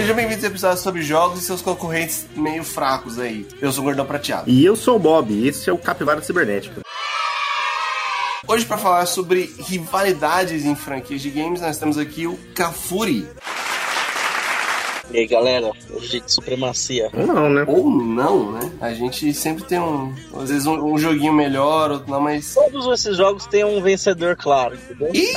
Sejam bem-vindos ao episódio sobre jogos e seus concorrentes meio fracos aí. Eu sou o Gordão Prateado. E eu sou o Bob, e esse é o Capivara Cibernética. Hoje, para falar sobre rivalidades em franquias de games, nós temos aqui o Cafuri. E aí, galera, hoje de supremacia. Ou não, né? Ou não, né? A gente sempre tem um. Às vezes um, um joguinho melhor, outro não, mas. Todos esses jogos têm um vencedor claro, entendeu? Ih!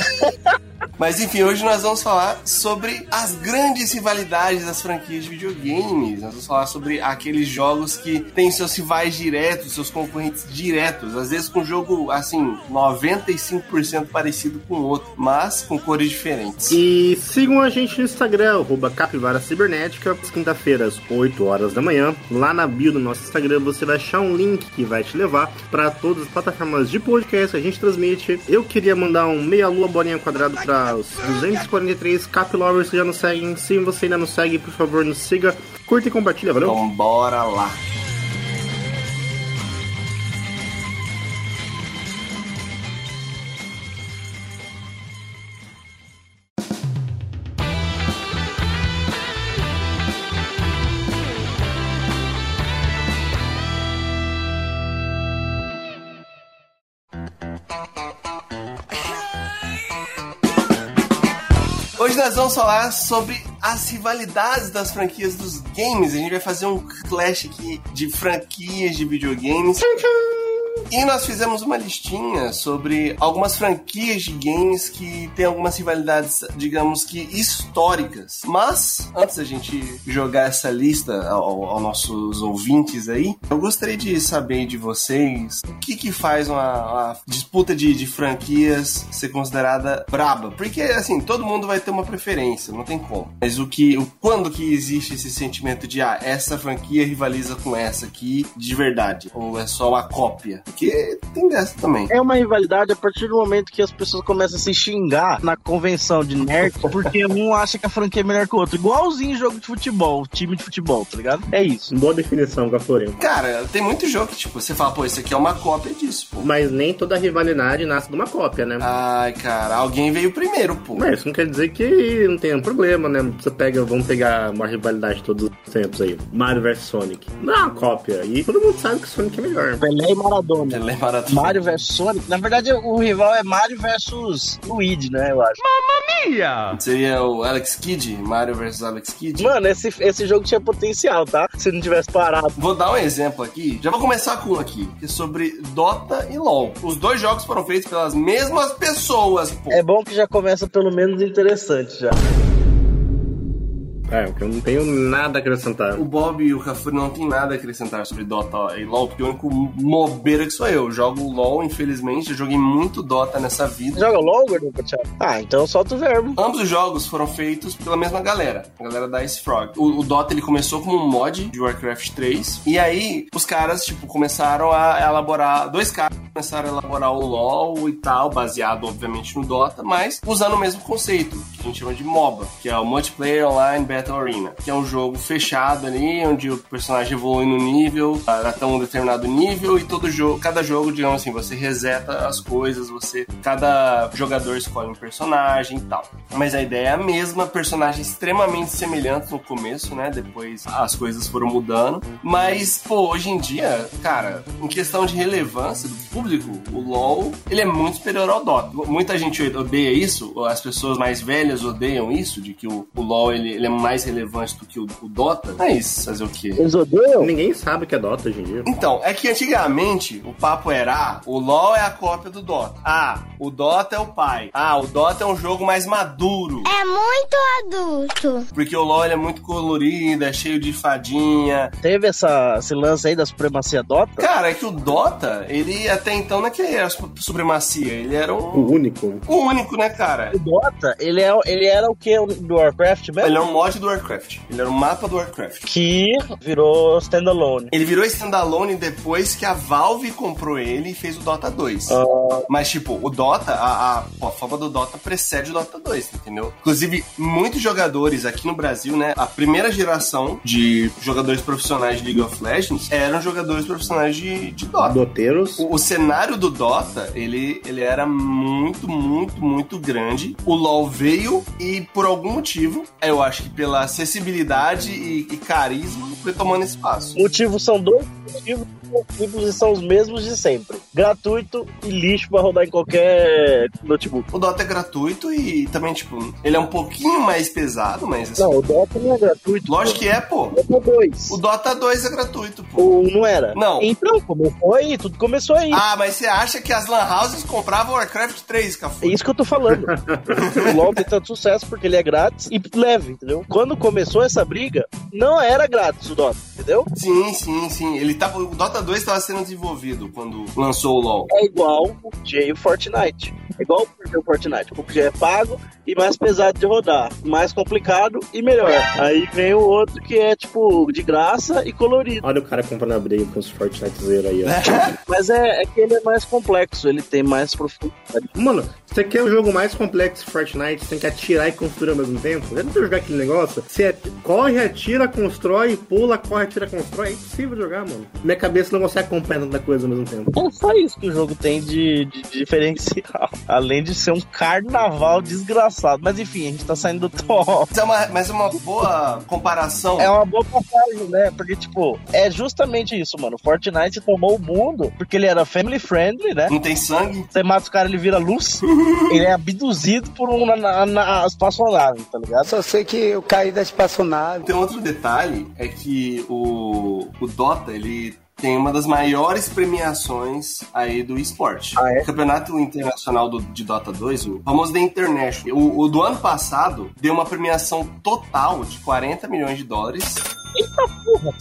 Mas enfim, hoje nós vamos falar sobre as grandes rivalidades das franquias de videogames. Nós vamos falar sobre aqueles jogos que têm seus rivais diretos, seus concorrentes diretos, às vezes com um jogo assim, 95% parecido com o outro, mas com cores diferentes. E sigam a gente no Instagram, arroba Capivara Cibernética, quinta-feiras, 8 horas da manhã. Lá na bio do nosso Instagram você vai achar um link que vai te levar para todas as plataformas de podcast que a gente transmite. Eu queria mandar um meia-lua bolinha quadrada para os 243 Cap Lovers que já nos seguem. Se você ainda não segue, por favor, nos siga, curta e compartilha, valeu? Então bora lá. Nós vamos falar sobre as rivalidades das franquias dos games. A gente vai fazer um clash aqui de franquias de videogames. E nós fizemos uma listinha sobre algumas franquias de games que tem algumas rivalidades, digamos que históricas. Mas, antes da gente jogar essa lista ao- aos nossos ouvintes aí, eu gostaria de saber de vocês o que que faz uma, uma disputa de, de franquias ser considerada braba. Porque, assim, todo mundo vai ter uma preferência, não tem como. Mas o que, o, quando que existe esse sentimento de, ah, essa franquia rivaliza com essa aqui de verdade? Ou é só uma cópia? Porque tem dessa também. É uma rivalidade a partir do momento que as pessoas começam a se xingar na convenção de nerd, porque um acha que a franquia é melhor que o outro. Igualzinho jogo de futebol, time de futebol, tá ligado? É isso. Boa definição, Gaforinho. Cara, tem muito jogo que, tipo, você fala, pô, isso aqui é uma cópia disso, pô. Mas nem toda rivalidade nasce de uma cópia, né? Ai, cara, alguém veio primeiro, pô. Mas isso não quer dizer que não tenha problema, né? Você pega, vamos pegar uma rivalidade todos os tempos aí. Mario vs Sonic. Não é uma cópia. E todo mundo sabe que Sonic é melhor. Pelé e Maradona. Pelé Maradona. Mario vs Sonic. Na verdade, o rival é Mario versus Luigi, né? Eu acho. Seria o Alex Kidd, Mario vs Alex Kidd. Mano, esse, esse jogo tinha potencial, tá? Se não tivesse parado. Vou dar um exemplo aqui. Já vou começar com um aqui, que é sobre Dota e LoL. Os dois jogos foram feitos pelas mesmas pessoas, pô. É bom que já começa pelo menos interessante já. É, porque eu não tenho nada a acrescentar. O Bob e o Cafuri não tem nada a acrescentar sobre Dota e LoL, porque o único mobeira que sou eu. Eu jogo LoL, infelizmente. Eu joguei muito Dota nessa vida. Joga LOL, Gordon Thiago? Ah, então solta o verbo. Ambos os jogos foram feitos pela mesma galera, a galera da Ice Frog. O, o Dota ele começou como um mod de Warcraft 3, e aí os caras, tipo, começaram a elaborar. Dois caras começaram a elaborar o LoL e tal, baseado, obviamente, no Dota, mas usando o mesmo conceito, que a gente chama de MOBA, que é o Multiplayer Online Battle Arena, que é um jogo fechado ali, onde o personagem evolui no nível, até um determinado nível, e todo jogo, cada jogo, digamos assim, você reseta as coisas, você. Cada jogador escolhe um personagem e tal. Mas a ideia é a mesma, personagens extremamente semelhantes no começo, né? Depois as coisas foram mudando. Mas, pô, hoje em dia, cara, em questão de relevância do o LoL, ele é muito superior ao Dota. Muita gente odeia isso, as pessoas mais velhas odeiam isso, de que o, o LoL ele, ele é mais relevante do que o, o Dota. Mas fazer o quê? Eles odeiam? Ninguém sabe o que é Dota hoje em dia. Então, é que antigamente o papo era: ah, o LoL é a cópia do Dota. Ah, o Dota é o pai. Ah, o Dota é um jogo mais maduro. É muito adulto. Porque o LoL ele é muito colorido, é cheio de fadinha. Teve essa, esse lance aí da supremacia Dota? Cara, é que o Dota, ele até então não é que ele era su- supremacia, ele era um, O único. o único, né, cara? O Dota, ele, é, ele era o que do Warcraft mesmo? Ele é um mod do Warcraft. Ele era um mapa do Warcraft. Que virou standalone. Ele virou standalone depois que a Valve comprou ele e fez o Dota 2. Ah. Mas, tipo, o Dota, a, a, a fama do Dota precede o Dota 2, entendeu? Inclusive, muitos jogadores aqui no Brasil, né? A primeira geração de jogadores profissionais de League of Legends eram jogadores profissionais de, de Dota. Doteiros. O, o cenário cenário do Dota, ele, ele era muito, muito, muito grande. O LoL veio e, por algum motivo, eu acho que pela acessibilidade e, e carisma, foi tomando espaço. Motivos são dois motivos motivos e são os mesmos de sempre. Gratuito e lixo pra rodar em qualquer notebook. O Dota é gratuito e também, tipo, ele é um pouquinho mais pesado, mas assim, Não, o Dota não é gratuito. lógico que é, pô. Dota 2. O Dota 2 é gratuito, pô. Não era? Não. Então, começou aí, tudo começou aí. Ah, mas você acha que as lan houses compravam Warcraft 3, É Cafu? isso que eu tô falando. o LoL tem tanto sucesso porque ele é grátis e leve, entendeu? Quando começou essa briga, não era grátis o Dota, entendeu? Sim, sim, sim. Ele tava, o Dota 2 estava sendo desenvolvido quando lançou o LoL. É igual o PUBG e o Fortnite. É igual o PUBG e o Fortnite. O PUBG é pago e mais pesado de rodar. Mais complicado e melhor. Aí vem o outro que é, tipo, de graça e colorido. Olha o cara comprando a briga com os Fortnite zero aí, ó. Mas é, é que ele é mais complexo, ele tem mais profundidade. Mano, você quer o jogo mais complexo de Fortnite, você tem que atirar e construir ao mesmo tempo? Já tentou jogar aquele negócio? Você corre, atira, constrói, pula, corre, atira, constrói. É impossível jogar, mano. Minha cabeça não consegue acompanhar tanta coisa ao mesmo tempo. É só isso que o jogo tem de, de diferencial. Além de ser um carnaval desgraçado. Mas enfim, a gente tá saindo do top. Mas é uma, mas é uma boa comparação. É uma boa passagem, né? Porque, tipo, é justamente isso, mano. Fortnite tomou o mundo porque ele era family friendly, né? Não tem sangue. Você mata o cara, ele vira luz. ele é abduzido por um na, na, na espaçonave, tá ligado? Só sei que eu caí da espaçonave. Tem outro detalhe, é que o, o Dota, ele tem uma das maiores premiações aí do esporte. Ah, é? O Campeonato Internacional do- de Dota 2, o famoso The International, o, o do ano passado deu uma premiação total de 40 milhões de dólares.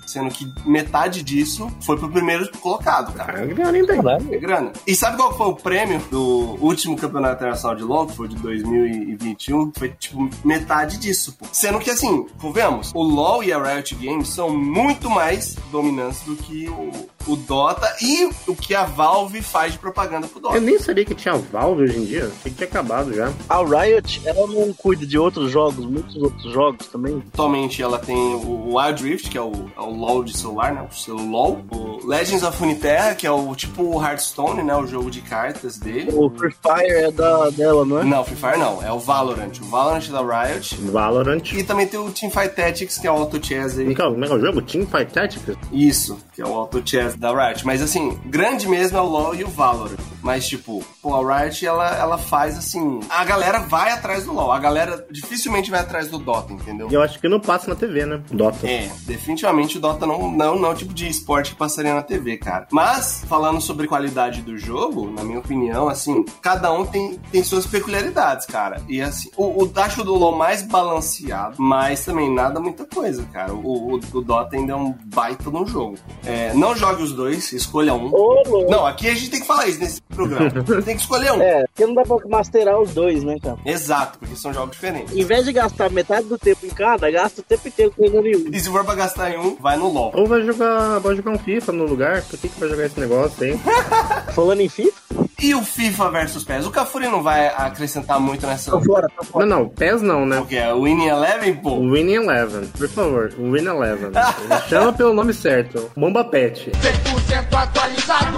Sendo que metade disso foi pro primeiro colocado, cara. Cara, grana ainda. É grana. E sabe qual foi o prêmio do último campeonato internacional de LoL, que foi de 2021? Foi, tipo, metade disso, pô. Sendo que, assim, convenhamos, o LoL e a Riot Games são muito mais dominantes do que o, o Dota e o que a Valve faz de propaganda pro Eu Dota. nem sabia que tinha Valve hoje em dia. Achei que tinha acabado já. A Riot, ela não cuida de outros jogos, muitos outros jogos também. Atualmente ela tem o Wild Rift, que é o, é o LoL de celular, né? O seu LoL. O Legends of Runeterra, que é o tipo o Hearthstone, né? O jogo de cartas dele. O Free Fire é da, dela, não é? Não, Free Fire não. É o Valorant. O Valorant da Riot. Valorant. E também tem o Teamfight Tactics, que é o Auto Chess aí. Então, como é que é o jogo? Teamfight Tactics? Isso, que é o Auto Chess da Riot. Mas assim, grande mesmo é o LoL e o Valorant. Mas tipo, pô, a Riot ela, ela faz assim. A galera vai atrás do LoL. A galera dificilmente vai atrás do Dota, entendeu? E eu acho que não passa na TV, né? Dota. É, definitivamente o Dota não, não, não é o tipo de esporte que passaria na TV, cara. Mas, falando sobre qualidade do jogo, na minha opinião, assim, cada um tem, tem suas peculiaridades, cara. E assim, o, o do LoL mais balanceado, mas também nada muita coisa, cara. O, o, o Dota ainda é um baita no jogo. É, não jogue os dois, escolha um. Ô. Não, aqui a gente tem que falar isso nesse programa. tem que escolher um. É, porque não dá pra masterar os dois, né, cara? Exato, porque são jogos diferentes. Em vez de gastar metade do tempo em cada, gasta o tempo inteiro treinando em um. E se for pra gastar em um, vai no LoL. Ou vai jogar, vai jogar um FIFA no lugar. Por que, que vai jogar esse negócio aí? Falando em FIFA, E o FIFA versus PES? O Cafuri não vai acrescentar muito nessa. tô fora, tô fora. Não, não, PES não, né? O que é? O Winning Eleven, pô? O Winning Eleven, por favor, o Winning Eleven. Ele Chama pelo nome certo. Bomba Pet. 100% atualizado,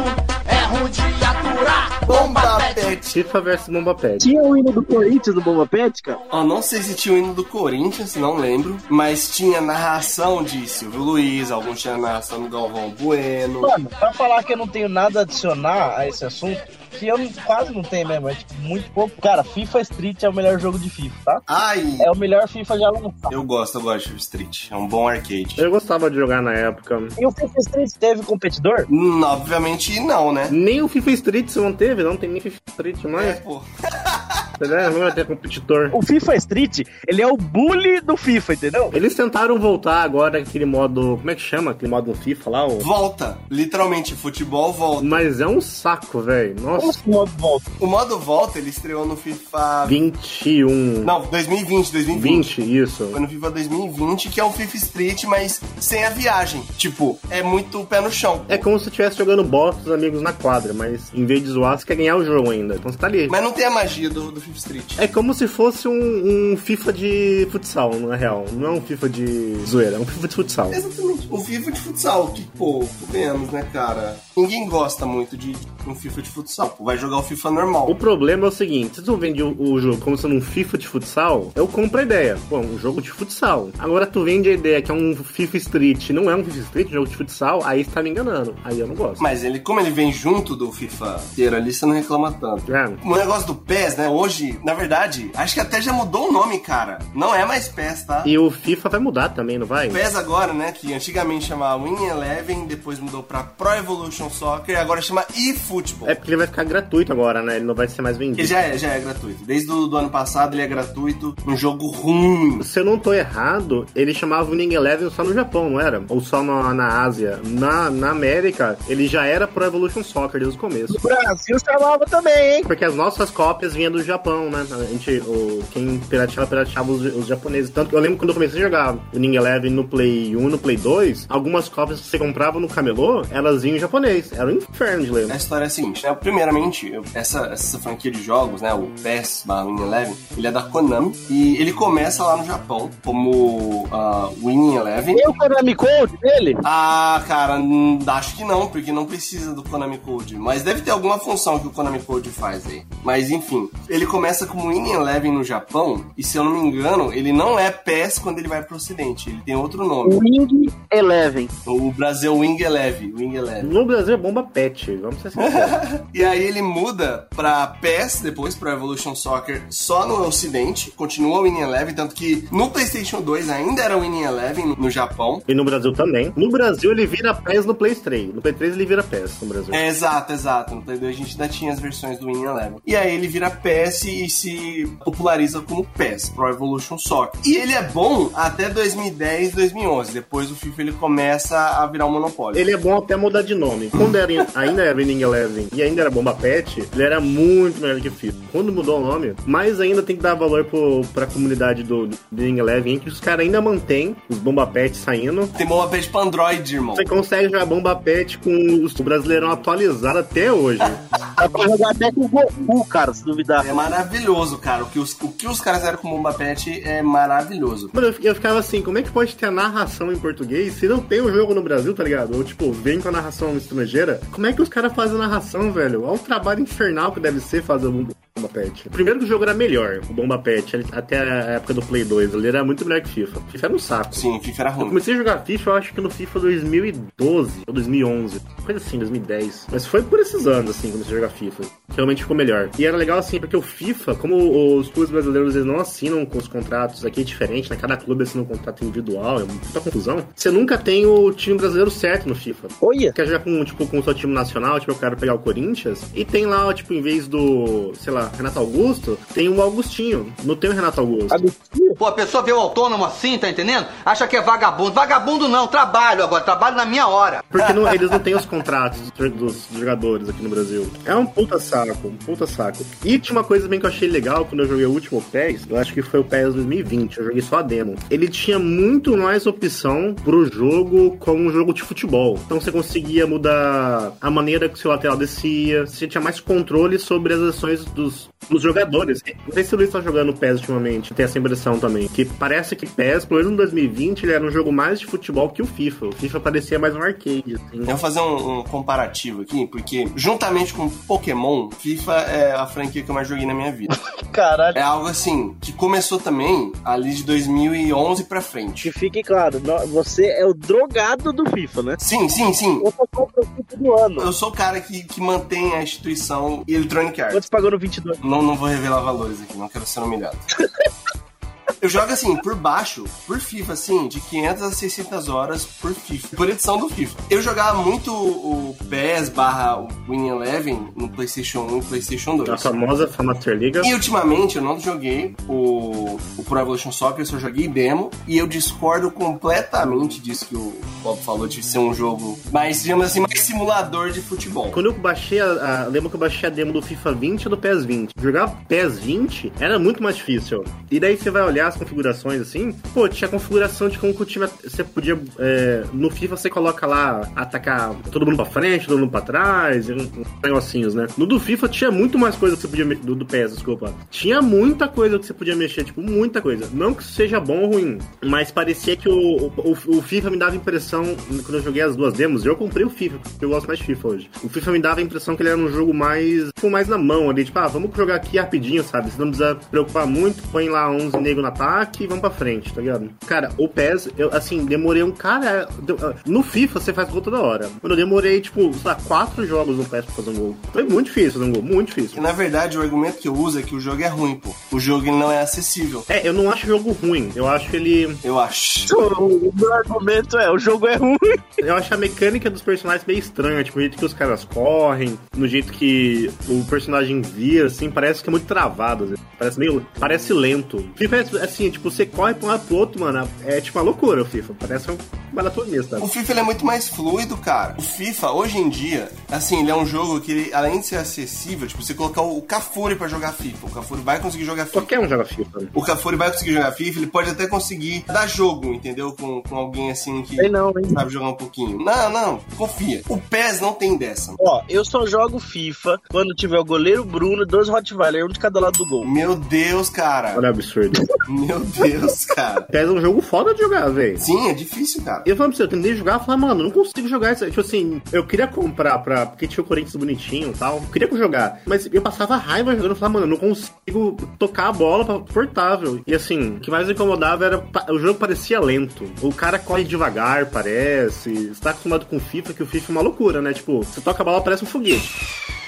ruim de aturar. Bomba Pet. FIFA versus Bomba Pet. Tinha o hino do Corinthians do Bomba Pet, cara? Ó, não sei se tinha o hino do Corinthians, não lembro. Mas tinha narração de Silvio Luiz, alguns tinham narração do Galvão Bueno. Mano, pra falar que eu não tenho nada a adicionar a esse assunto, que eu quase não tenho mesmo, é tipo, muito pouco. Cara, FIFA Street é o melhor jogo de FIFA, tá? Ai, É o melhor FIFA já lançado. eu gosto, eu gosto de FIFA Street. É um bom arcade. Eu gostava de jogar na época. E o FIFA Street teve competidor? Hum, obviamente não, né? Nem o FIFA Street você não teve, não tem nem FIFA Street É, mais. pô. Entendeu? Não vai ter competidor. O FIFA Street, ele é o bully do FIFA, entendeu? Eles tentaram voltar agora aquele modo. Como é que chama? Aquele modo do FIFA lá? O... Volta. Literalmente, futebol volta. Mas é um saco, velho. Como Nossa. esse modo volta? O modo volta, ele estreou no FIFA. 21. Não, 2020, 2020. 20, isso. Foi no FIFA 2020, que é um FIFA Street, mas sem a viagem. Tipo, é muito pé no chão. É como se estivesse jogando com os amigos na quadra, mas em vez de zoar, você quer ganhar o jogo ainda. Então você tá ali. Mas não tem a magia do, do FIFA Street. É como se fosse um, um FIFA de futsal, na real. Não é um FIFA de zoeira, é um FIFA de futsal. Exatamente. O FIFA de futsal, que, pô, convenhamos, né, cara? Ninguém gosta muito de um FIFA de futsal. Vai jogar o FIFA normal. O problema é o seguinte: se tu vende o, o jogo como sendo um FIFA de futsal, eu compro a ideia. Pô, um jogo de futsal. Agora tu vende a ideia que é um FIFA Street, não é um FIFA Street, um jogo de futsal, aí você tá me enganando. Aí eu não gosto. Mas ele, como ele vem junto do FIFA inteiro ali, você não reclama tanto. É. O negócio do PES, né? Hoje, na verdade, acho que até já mudou o nome, cara. Não é mais PES, tá? E o FIFA vai mudar também, não vai? PES agora, né? Que antigamente chamava Win Eleven, depois mudou pra Pro Evolution Soccer, agora chama eFootball. É porque ele vai ficar gratuito agora, né? Ele não vai ser mais vendido. Ele já é, já é gratuito. Desde o do ano passado ele é gratuito. Um jogo ruim. Se eu não tô errado, ele chamava o Winning Eleven só no Japão, não era? Ou só na, na Ásia. Na, na América, ele já era Pro Evolution Soccer desde o começo. No Brasil chamava também, hein? Porque as nossas cópias vinham do Japão, né? A gente, o, quem pirateava, pirateava os, os japoneses. Tanto que eu lembro quando eu comecei a jogar o Winning Eleven no Play 1 no Play 2, algumas cópias que você comprava no camelô, elas vinham em japonês. Era um inferno de ler. A história é a seguinte, né? Primeiramente, essa, essa franquia de jogos, né? O PES barra Win Eleven, ele é da Konami e ele começa lá no Japão como uh, Win Eleven. Tem o Konami Code dele? Ah, cara, hum, acho que não, porque não precisa do Konami Code. Mas deve ter alguma função que o Konami Code faz aí. Mas enfim, ele começa como Win Eleven no Japão, e se eu não me engano, ele não é PES quando ele vai pro ocidente, ele tem outro nome. Wing Eleven. O Brasil Wing Eleven, Wing Eleven. No Brasil é bomba pet, vamos ser sinceros. E aí ele muda pra PES, depois pro Evolution Soccer, só no ocidente, continua o Winning Eleven, tanto que no PlayStation 2 ainda era o Winning Eleven no- no Japão. e no Brasil também. No Brasil ele vira PES no Play 3. No Play 3 ele vira PES no Brasil. É, exato, exato. No Play 2 a gente ainda tinha as versões do Winning Eleven. E aí ele vira PES e se populariza como PES, Pro Evolution Soccer. E ele é bom até 2010, 2011. Depois o FIFA ele começa a virar um monopólio. Ele é bom até mudar de nome. Quando era, ainda era Winning Eleven e ainda era Bomba Pet, ele era muito melhor que o FIFA. Quando mudou o nome, mais ainda tem que dar valor pro, pra comunidade do, do Winning Eleven, que os caras ainda mantêm os Bomba Pet saindo. Tem bomba pet pra Android, irmão. Você consegue jogar Bomba Pet com os- o Brasileirão atualizado até hoje. Dá pra jogar até com o Goku, cara, se duvidar. É maravilhoso, cara. O que os, o que os caras fizeram com Bomba Pet é maravilhoso. Mano, eu, eu ficava assim, como é que pode ter a narração em português se não tem o jogo no Brasil, tá ligado? Ou tipo, vem com a narração estrangeira. Como é que os caras fazem a narração, velho? Olha o trabalho infernal que deve ser fazer o Bomba Pet. Primeiro que o jogo era melhor, o Bomba Pet, até a época do Play 2. Ele era muito melhor que FIFA. FIFA era um saco. Sim, FIFA era Eu ruim. comecei a jogar FIFA, eu acho que no FIFA 2012 ou 2011. Coisa assim, 2010. Mas foi por esses anos, assim, que eu comecei a jogar FIFA. Realmente ficou melhor. E era legal, assim, porque o FIFA, como os clubes brasileiros eles não assinam com os contratos aqui é diferente, né? Cada clube assina um contrato individual, é muita confusão. Você nunca tem o time brasileiro certo no FIFA. Olha. Quer jogar com, tipo, com o seu time nacional, tipo, eu quero pegar o Corinthians, e tem lá, tipo, em vez do, sei lá, Renato Augusto, tem o Augustinho. Não tem o Renato Augusto. Agostinho? Pô, a pessoa vê o autônomo assim, tá entendendo? Acha que é vagabundo. Vagabundo não, trabalho agora, trabalho na minha hora. Porque não- eles não têm os contratos dos, dos jogadores aqui no Brasil. É um puta saco, um puta saco. E tinha uma coisa bem que eu achei legal quando eu joguei o último PES, eu acho que foi o PES 2020, eu joguei só a demo. Ele tinha muito mais opção pro jogo como um jogo de futebol. Então você conseguia mudar a maneira que o seu lateral descia, você tinha mais controle sobre as ações dos, dos jogadores. Não sei se o Luiz tá jogando PES ultimamente, tem essa impressão também. Que parece que PES, pelo menos no 2020, ele era um jogo mais de futebol que o FIFA. O FIFA parecia mais um arcade, assim. Eu vou fazer um, um comparativo aqui, porque juntamente com Pokémon, FIFA é a franquia que eu mais joguei na minha vida. Caralho. É algo assim, que começou também ali de 2011 pra frente. Que fique claro, você é o drogado do FIFA, né? Sim, sim, sim. Eu compro o do ano. Eu sou o cara que, que mantém a instituição Electronic Arts. Quanto você pagou no 22? Não, não vou revelar valores aqui, não quero ser humilhado. Eu jogo assim, por baixo, por FIFA, assim, de 500 a 600 horas por FIFA, por edição do FIFA. Eu jogava muito o PES barra o Win Eleven no PlayStation 1 e PlayStation 2. A famosa Master Liga. E ultimamente eu não joguei o, o Pro Evolution Soccer, eu só joguei demo. E eu discordo completamente disso que o Bob falou de ser um jogo mais, digamos assim, mais simulador de futebol. Quando eu baixei a, a- Lembro que eu baixei a demo do FIFA 20 e do PES 20. Jogar PES 20 era muito mais difícil. E daí você vai olhar, as configurações assim, pô, tinha configuração de como que o time. Você podia. é, no FIFA você coloca lá atacar todo mundo pra frente, todo mundo pra trás, negocinhos, né? No do FIFA tinha muito mais coisa que você podia. Do, do PS, desculpa. Tinha muita coisa que você podia mexer, tipo, coisa. Não que seja bom ou ruim, mas parecia que o, o, o FIFA me dava a impressão, quando eu joguei as duas demos, eu comprei o FIFA, porque eu gosto mais de FIFA hoje. O FIFA me dava a impressão que ele era um jogo mais, tipo, mais na mão ali, tipo, ah, vamos jogar aqui rapidinho, sabe? Você não precisa preocupar muito, põe lá 11 nego no ataque e vamos pra frente, tá ligado? Cara, o PES, eu, assim, demorei um cara... ah, No FIFA você faz gol toda hora. Quando eu demorei, tipo, sei lá, quatro jogos no PES pra fazer um gol. Foi muito difícil fazer um gol, muito E difícil. na verdade, o argumento que eu uso é que o jogo é ruim, pô. O jogo não é acessível. É, eu não acho o jogo ruim, eu acho ele... Eu acho. O meu argumento é, o jogo é ruim. Eu acho a mecânica dos personagens meio estranha, tipo, o jeito que os caras correm, no jeito que o personagem vira, assim, parece que é muito travado, vezes. parece meio, parece lento. FIFA é assim, tipo, você corre pra um lado pro outro, mano, é tipo uma loucura o FIFA, parece um maratonista. O FIFA ele é muito mais fluido, cara. O FIFA, hoje em dia, assim, ele é um jogo que, ele, além de ser acessível, tipo, você colocar o Cafuri pra jogar FIFA, o Cafuri vai conseguir jogar FIFA. Qualquer um joga FIFA. né? O Cafuri vai conseguir jogar FIFA, ele pode até conseguir dar jogo, entendeu? Com, com alguém assim que Sei não, hein? sabe jogar um pouquinho. Não, não, confia. O PES não tem dessa. Ó, eu só jogo FIFA quando tiver o goleiro Bruno e dois Rottweiler, um de cada lado do gol. Meu Deus, cara. Olha o absurdo. Meu Deus, cara. PES é um jogo foda de jogar, velho. Sim, é difícil, cara. Eu falei pra você, eu tentei jogar, eu falei, mano, não consigo jogar isso. Tipo assim, eu queria comprar pra. Porque tinha o Corinthians bonitinho e tal. Eu queria jogar. Mas eu passava raiva jogando, eu falava, mano, eu não consigo tocar a bola pra portável. E assim, o que mais me incomodava era. O jogo parecia lento. O cara corre devagar, parece. Você tá acostumado com FIFA, que o FIFA é uma loucura, né? Tipo, você toca a bola, parece um foguete.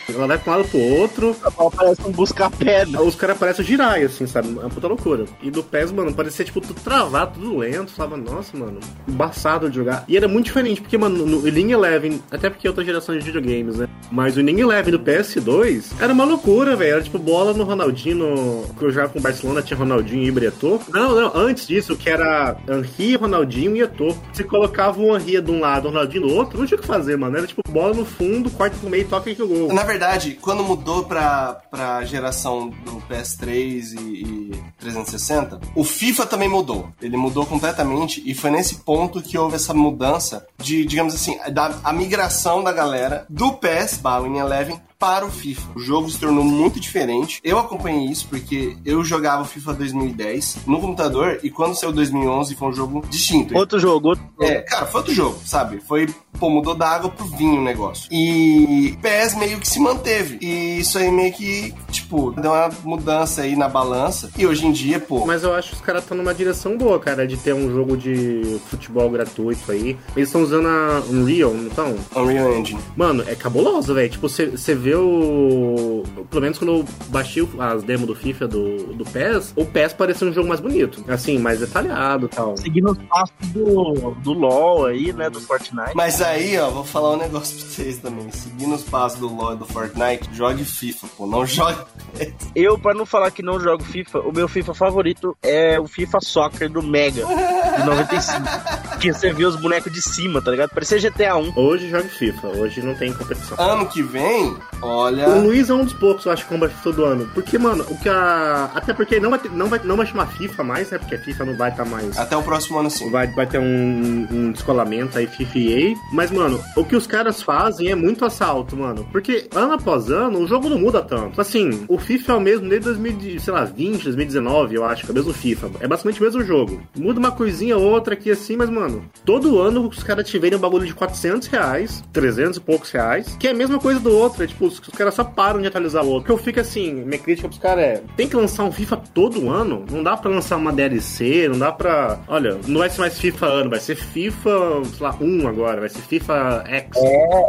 Ela vai pra um lado pro outro, A bola parece um busca-pedra. os caras parecem o Jirai, assim, sabe? É uma puta loucura. E do PES, mano, parecia, tipo, tudo travado, tudo lento. Falava, nossa, mano, embaçado de jogar. E era muito diferente, porque, mano, no League Eleven, até porque é outra geração de videogames, né? Mas o League Eleven do PS2 era uma loucura, velho. Era tipo bola no Ronaldinho, no... que eu jogava com o Barcelona, tinha Ronaldinho e Eto'o. Não, não, antes disso, que era Henri, Ronaldinho e Eto'o. Você colocava o Henri de um lado, o Ronaldinho do outro, não tinha o que fazer, mano. Era tipo bola no fundo, corta pro meio, toca e jogou. Na verdade, quando mudou pra, pra geração do PS3 e, e 360, o FIFA também mudou. Ele mudou completamente e foi nesse ponto que houve essa mudança de, digamos assim, da, a migração da galera do PES, Bowling Eleven, para o FIFA. O jogo se tornou muito diferente. Eu acompanhei isso porque eu jogava o FIFA 2010 no computador e quando saiu 2011 foi um jogo distinto. Outro jogo, outro É, cara, foi outro jogo, sabe? Foi, pô, mudou da água pro vinho o negócio. E PES meio que se manteve. E isso aí meio que, tipo, deu uma mudança aí na balança. E hoje em dia, pô, Mas eu acho que os caras estão numa direção boa, cara, de ter um jogo de futebol gratuito aí. Eles estão usando a Unreal, não estão? Unreal Engine. Mano, é cabuloso, velho. Tipo, você vê o. Pelo menos quando eu baixei as demos do FIFA do, do PES, o PES parecia um jogo mais bonito. Assim, mais detalhado e tal. seguindo os passos do, do LoL aí, né, do Fortnite. Mas aí, ó, vou falar um negócio pra vocês também. Seguindo os passos do LoL e do Fortnite, jogue FIFA, pô. Não jogue PES. Eu, pra não falar que não jogo FIFA, o meu FIFA favorito é o FIFA Soccer do Mega, de 95. Que você vê os bonecos de cima, tá ligado? Parecia GTA 1. Hoje joga FIFA, hoje não tem competição. Ano que vem, olha. O Luiz é um dos poucos, eu acho, que compra todo ano. Porque, mano, o que a. Até porque não vai, ter- não vai, não vai chamar FIFA mais, né? Porque a FIFA não vai estar mais. Até o próximo ano sim. Vai, vai ter um, um descolamento aí, FIFA e EA. Mas, mano, o que os caras fazem é muito assalto, mano. Porque ano após ano, o jogo não muda tanto. Assim, o FIFA é o mesmo desde 2000, sei lá, 20, 2019, eu acho, que é o mesmo FIFA. É basicamente o mesmo jogo. Muda uma coisinha ou outra aqui assim, mas, mano, todo ano os caras tiverem um bagulho de 400 reais, 300 e poucos reais, que é a mesma coisa do outro. É tipo, os, os caras só param de atualizar o outro. Que eu fico assim, minha crítica pros caras é: tem que lançar um FIFA todo ano? Não dá pra lançar uma DLC, não dá pra. Olha, não vai ser mais FIFA ano, vai ser FIFA, sei lá, 1 agora, vai ser FIFA X.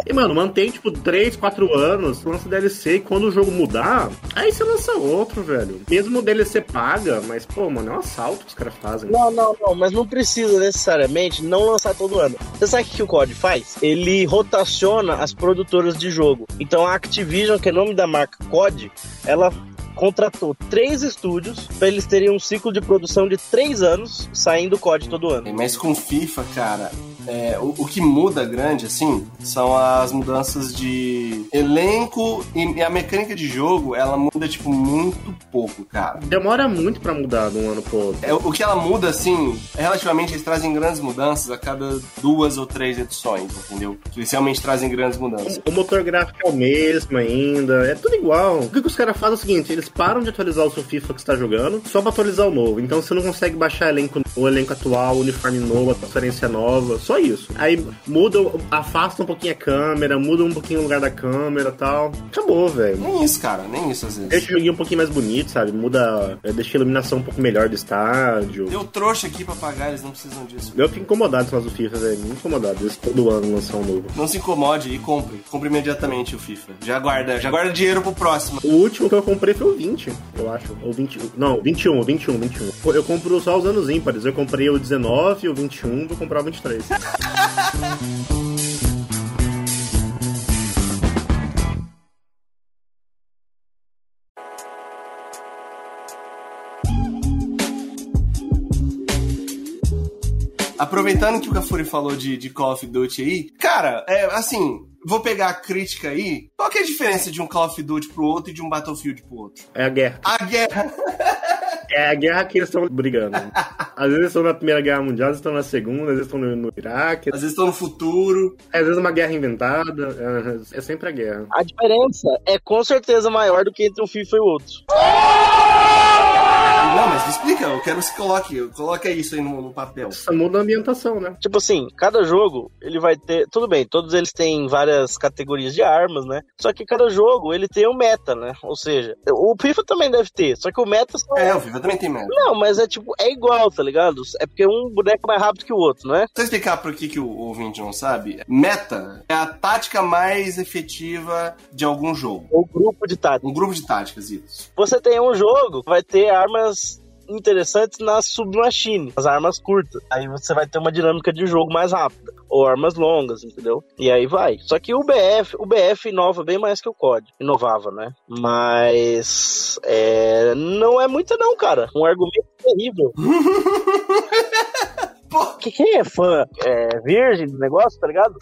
E, mano, mantém, tipo, 3, 4 anos, lança DLC e quando o jogo mudar, aí você lança outro, velho. Mesmo o DLC paga, mas, pô, mano, é um assalto que os caras fazem. Não, não, não, mas não precisa necessariamente não lançar todo ano. Você sabe o que o COD faz? Ele rotaciona as produtoras de jogo. Então a Activision, que é nome da marca COD, ela contratou três estúdios para eles terem um ciclo de produção de três anos, saindo COD todo ano. Mas com FIFA, cara, É, o, o que muda grande, assim, são as mudanças de elenco e, e a mecânica de jogo, ela muda, tipo, muito pouco, cara. Demora muito pra mudar de um ano pro outro. É, o que ela muda, assim, relativamente eles trazem grandes mudanças a cada duas ou três edições, entendeu? Que eles realmente trazem grandes mudanças. O motor gráfico é o mesmo ainda, é tudo igual. O que, que os caras fazem é o seguinte: eles param de atualizar o seu FIFA que você tá jogando só pra atualizar o novo. Então você não consegue baixar elenco, o elenco atual, o uniforme novo, a transferência nova, só isso. Aí muda, afasta um pouquinho a câmera, muda um pouquinho o lugar da câmera e tal. Acabou, velho. Nem isso, cara, nem isso às vezes. Deixa o joguinho um pouquinho mais bonito, sabe? Muda, é, deixa a iluminação um pouco melhor do estádio. Deu trouxa aqui pra pagar, eles não precisam disso. Eu fico incomodado com as do FIFA, velho. Muito incomodado. Eles todo ano lançam um novo. Não se incomode e compre. Compre imediatamente o FIFA. Já guarda, já guarda dinheiro pro próximo. O último que eu comprei foi o 20, eu acho. Ou 20. Não, 21, 21, 21. Eu compro só os anos ímpares. Eu comprei o 19, o 21, vou comprar o 23. Aproveitando que o Cafuri falou de, de Call of Duty aí, cara, é assim, vou pegar a crítica aí. Qual que é a diferença de um Call of Duty pro outro e de um Battlefield pro outro? É a guerra. A guerra. É a guerra que eles estão brigando. Às vezes eles estão na Primeira Guerra Mundial, às vezes estão na Segunda, às vezes estão no, no Iraque. Às vezes estão no futuro. Às vezes é uma guerra inventada. É, é sempre a guerra. A diferença é com certeza maior do que entre um FIFA e o outro. Não, mas me explica, eu quero que você coloque, coloque isso aí no, no papel. Só muda a ambientação, né? Tipo assim, cada jogo, ele vai ter. Tudo bem, todos eles têm várias categorias de armas, né? Só que cada jogo, ele tem um meta, né? Ou seja, o FIFA também deve ter, só que o meta são. É, o FIFA também tem meta. Não, mas é tipo, é igual, tá ligado? É porque um boneco é mais rápido que o outro, não é? Só explicar por que, que o ouvinte não sabe, meta é a tática mais efetiva de algum jogo. O grupo de táticas. Um grupo de táticas, isso. Você tem um jogo vai ter armas interessantes na submachine, as armas curtas. Aí você vai ter uma dinâmica de jogo mais rápida. Ou armas longas, entendeu? E aí vai. Só que o BF, o BF inova bem mais que o COD. Inovava, né? Mas. É, não é muito, não, cara. Um argumento terrível. Que quem é fã é, virgem do negócio, tá ligado?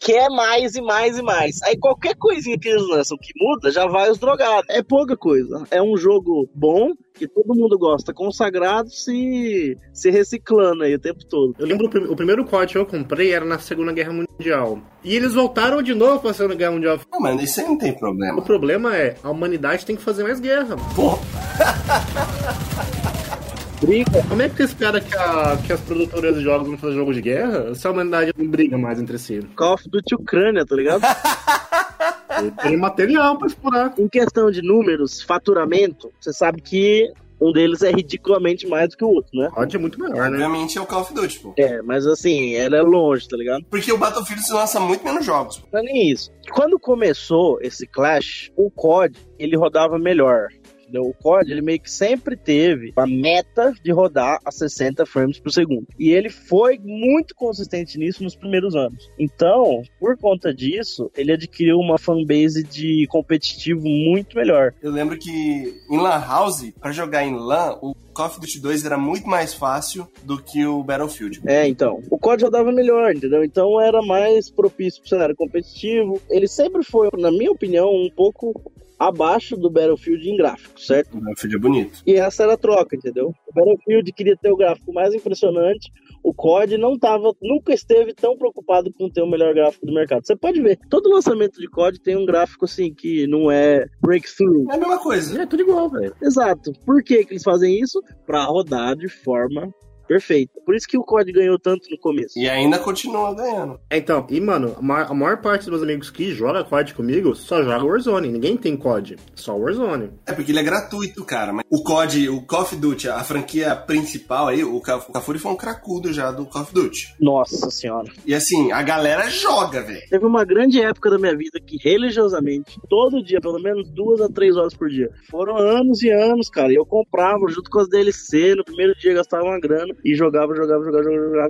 Quer mais e mais e mais. Aí qualquer coisinha que eles lançam que muda, já vai os drogados. É pouca coisa. É um jogo bom, que todo mundo gosta, consagrado, se, se reciclando aí o tempo todo. Eu lembro o primeiro COD que eu comprei era na Segunda Guerra Mundial. E eles voltaram de novo pra Segunda Guerra Mundial. Não, mas isso aí não tem problema. O problema é, a humanidade tem que fazer mais guerra. Porra. Briga. Como é que esse cara que, a, que as produtoras de jogos vão fazer jogo de guerra se a humanidade não briga mais entre si? Call of Duty Ucrânia, tá ligado? Tem material pra explorar. em questão de números, faturamento, você sabe que um deles é ridiculamente mais do que o outro, né? COD é muito maior, né? Obviamente é o Call of Duty, pô. É, mas assim, ela é longe, tá ligado? Porque o Battlefield se lança muito menos jogos. pô. Não é nem isso. Quando começou esse Clash, o COD, ele rodava melhor. Entendeu? O COD, ele meio que sempre teve a meta de rodar a 60 frames por segundo. E ele foi muito consistente nisso nos primeiros anos. Então, por conta disso, ele adquiriu uma fanbase de competitivo muito melhor. Eu lembro que em Lan House, pra jogar em LAN, o Call of Duty 2 era muito mais fácil do que o Battlefield. É, então. O COD rodava melhor, entendeu? Então era mais propício pro cenário competitivo. Ele sempre foi, na minha opinião, um pouco abaixo do Battlefield em gráfico, certo? O Battlefield é bonito. E essa era a troca, entendeu? O Battlefield queria ter o gráfico mais impressionante. O COD não tava, nunca esteve tão preocupado com ter o melhor gráfico do mercado. Você pode ver, todo lançamento de COD tem um gráfico assim que não é breakthrough. É a mesma coisa. É tudo igual, velho. Exato. Por que, que eles fazem isso? Pra rodar de forma perfeita. Por isso que o COD ganhou tanto no começo. E ainda continua ganhando. É, Então, e mano, a maior, parte dos meus amigos que joga COD comigo só joga Warzone. Ninguém tem COD, só Warzone. É porque ele é gratuito, cara. Mas o COD, o Call of Duty, a franquia principal aí, o Cafuri foi um cracudo já do Call of Duty. Nossa senhora. E assim, a galera joga, velho. Teve uma grande época da minha vida que, religiosamente, todo dia, pelo menos duas a três horas por dia. Foram anos e anos, cara. E eu comprava junto com as DLC. No primeiro dia gastava uma grana e jogava, jogava, jogava, jogava. jogava.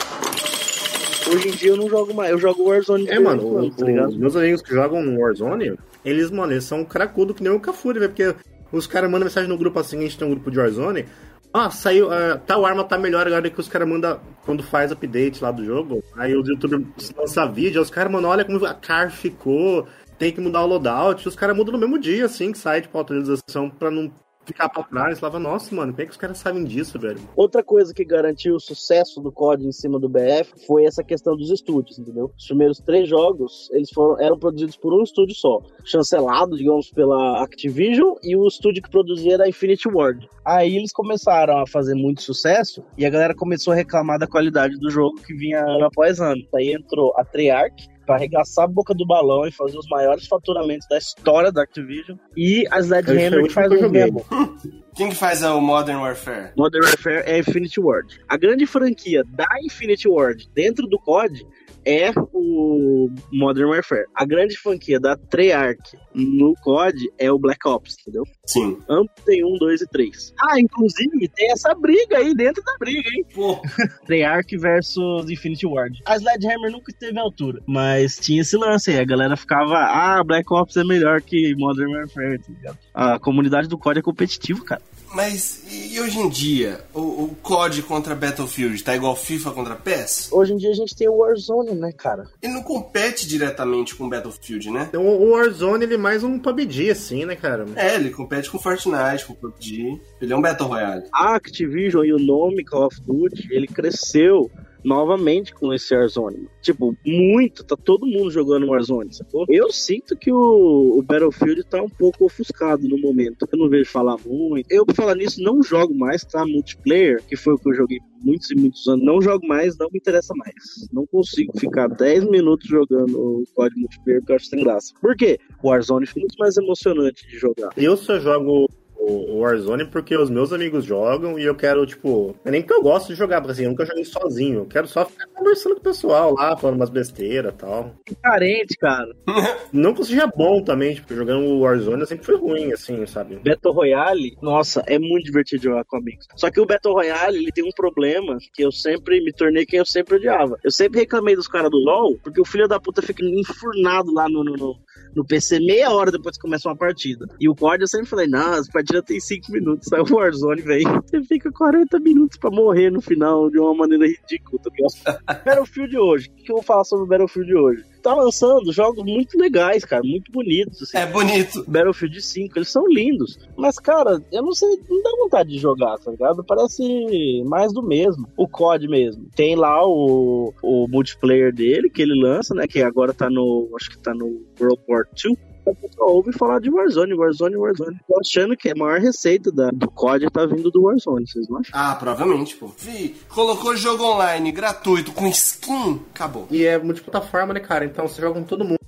Hoje em dia eu não jogo mais. Eu jogo Warzone É, mano, quando, o- tá ligado? os meus amigos que jogam Warzone, eles, mano, eles são cracudo que nem o Cafuri, velho, porque os caras mandam mensagem no grupo assim, a gente tem um grupo de Warzone, Ah, saiu. ah, tal arma tá melhor agora que os caras mandam quando faz update lá do jogo. Aí os youtubers lançam vídeo, os caras, mano, olha como a car ficou. Tem que mudar o loadout. Os caras mudam no mesmo dia, assim, que sai, tipo, a atualização pra não ficar pra trás. Falava, nossa, mano, como é que os caras sabem disso, velho? Outra coisa que garantiu o sucesso do COD em cima do BF foi essa questão dos estúdios, entendeu? Os primeiros três jogos, eles foram, eram produzidos por um estúdio só, chancelado, digamos, pela Activision, e o estúdio que produzia era a Infinity Ward. Aí eles começaram a fazer muito sucesso, e a galera começou a reclamar da qualidade do jogo que vinha ano após ano. Aí entrou a Treyarch, para arregaçar a boca do balão e fazer os maiores faturamentos da história da Activision. E a o Sledgehammer que faz joguei. mesmo. Quem que faz o Modern Warfare? Modern Warfare é Infinity Ward. A grande franquia da Infinity Ward dentro do COD é o Modern Warfare. A grande franquia da Treyarch no COD é o Black Ops, entendeu? Sim. Ambos tem um, dois e três. Ah, inclusive tem essa briga aí dentro da briga, hein? Pô, Treyarch versus Infinity Ward. A Sledgehammer nunca esteve à altura, mas tinha esse lance aí. A galera ficava, ah, Black Ops é melhor que Modern Warfare, tá ligado? A comunidade do COD é competitiva, cara. Mas e hoje em dia? O, o COD contra Battlefield tá igual FIFA contra PES? Hoje em dia a gente tem o Warzone, né, cara? Ele não compete diretamente com Battlefield, né? Então o Warzone, ele é mais um PUBG, assim, né, cara? É, ele compete com Fortnite, com PUBG. Ele é um Battle Royale. A Activision e o nome Call of Duty, ele cresceu novamente com esse Warzone. Tipo, muito, tá todo mundo jogando Warzone, sacou? Eu sinto que o, o Battlefield tá um pouco ofuscado no momento. Eu não vejo falar muito. Eu, por falar nisso, não jogo mais, tá? Multiplayer, que foi o que eu joguei muitos e muitos anos. Não jogo mais, não me interessa mais. Não consigo ficar 10 minutos jogando o código multiplayer porque eu acho sem graça. Por quê? O Warzone fica muito mais emocionante de jogar. Eu só jogo o Warzone porque os meus amigos jogam e eu quero, tipo. É nem que eu gosto de jogar, porque assim, eu nunca joguei sozinho. Eu quero só ficar conversando com o pessoal lá, falando umas besteiras e tal. Carente, cara. Não que seja bom também, tipo, jogando o Warzone eu sempre fui ruim, assim, sabe? Battle Royale, nossa, é muito divertido jogar com amigos. Só que o Battle Royale, ele tem um problema que eu sempre me tornei quem eu sempre odiava. Eu sempre reclamei dos caras do LoL, porque o filho da puta fica enfurnado lá no, no, no, no PC meia hora depois que começa uma partida. E o COD eu sempre falei, não, as partidas tem 5 minutos. Aí o Warzone, velho, você fica 40 minutos pra morrer no final de uma maneira ridícula. tá ligado? Battlefield hoje, o que eu vou falar sobre o Battlefield hoje? tá lançando jogos muito legais, cara, muito bonitos. Assim. É bonito. Battlefield 5, eles são lindos. Mas, cara, eu não sei, não dá vontade de jogar, tá ligado? Parece mais do mesmo. O COD mesmo. Tem lá o, o multiplayer dele que ele lança, né? Que agora tá no. Acho que tá no World War 2 só ouve falar de Warzone, Warzone, Warzone. Tô achando que é a maior receita da, do COD tá vindo do Warzone, vocês não acham? Ah, provavelmente, pô. Vi, colocou jogo online gratuito com skin, acabou. E é multiplataforma, né, cara? Então você joga com todo mundo.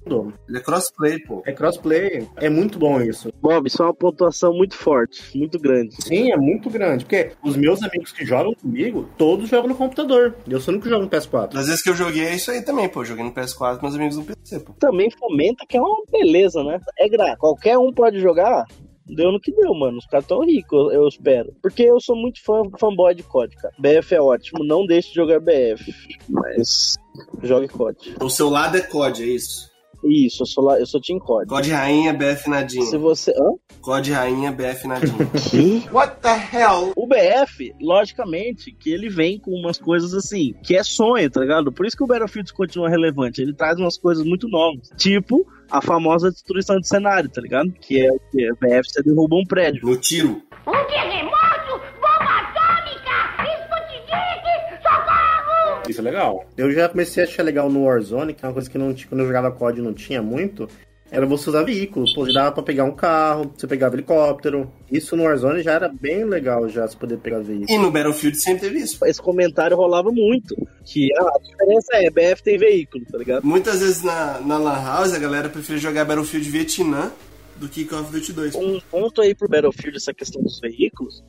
Ele é crossplay, pô. É crossplay. É muito bom isso. Bob, isso é uma pontuação muito forte, muito grande. Sim, é muito grande. Porque os meus amigos que jogam comigo, todos jogam no computador. Eu sou o único que jogo no PS4. Das vezes que eu joguei é isso aí também, pô. Eu joguei no PS4 com meus amigos no PC, pô. Também fomenta que é uma beleza, né? É gra, qualquer um pode jogar. Deu no que deu, mano. Os caras tão ricos, eu, eu espero. Porque eu sou muito fã, fanboy de COD, cara. BF é ótimo, não deixe de jogar BF. Mas jogue COD. O seu lado é COD, é isso? Isso, eu sou, lá, eu sou Team COD. COD Rainha, BF Nadinha. Se você. Hã? COD Rainha, BF Nadinha. Que? What the hell? O BF, logicamente, que ele vem com umas coisas assim, que é sonho, tá ligado? Por isso que o Battlefield continua relevante. Ele traz umas coisas muito novas. Tipo a famosa destruição de cenário, tá ligado? Que é o que? O BF você derruba um prédio. No tiro. Um terremoto, bomba Isso é legal. Eu já comecei a achar legal no Warzone, que é uma coisa que não, tinha- quando eu jogava COD não tinha muito. Era você usar veículos. Pô, dava pra pegar um carro, você pegava helicóptero. Isso no Warzone já era bem legal, já, você poder pegar veículos. E no Battlefield sempre teve isso. Esse comentário rolava muito. Que ah, a diferença é, BF tem veículo, tá ligado? Muitas vezes na, na Lan House a galera prefere jogar Battlefield Vietnã do que Call of Duty 2. Um ponto aí pro Battlefield, essa questão dos veículos,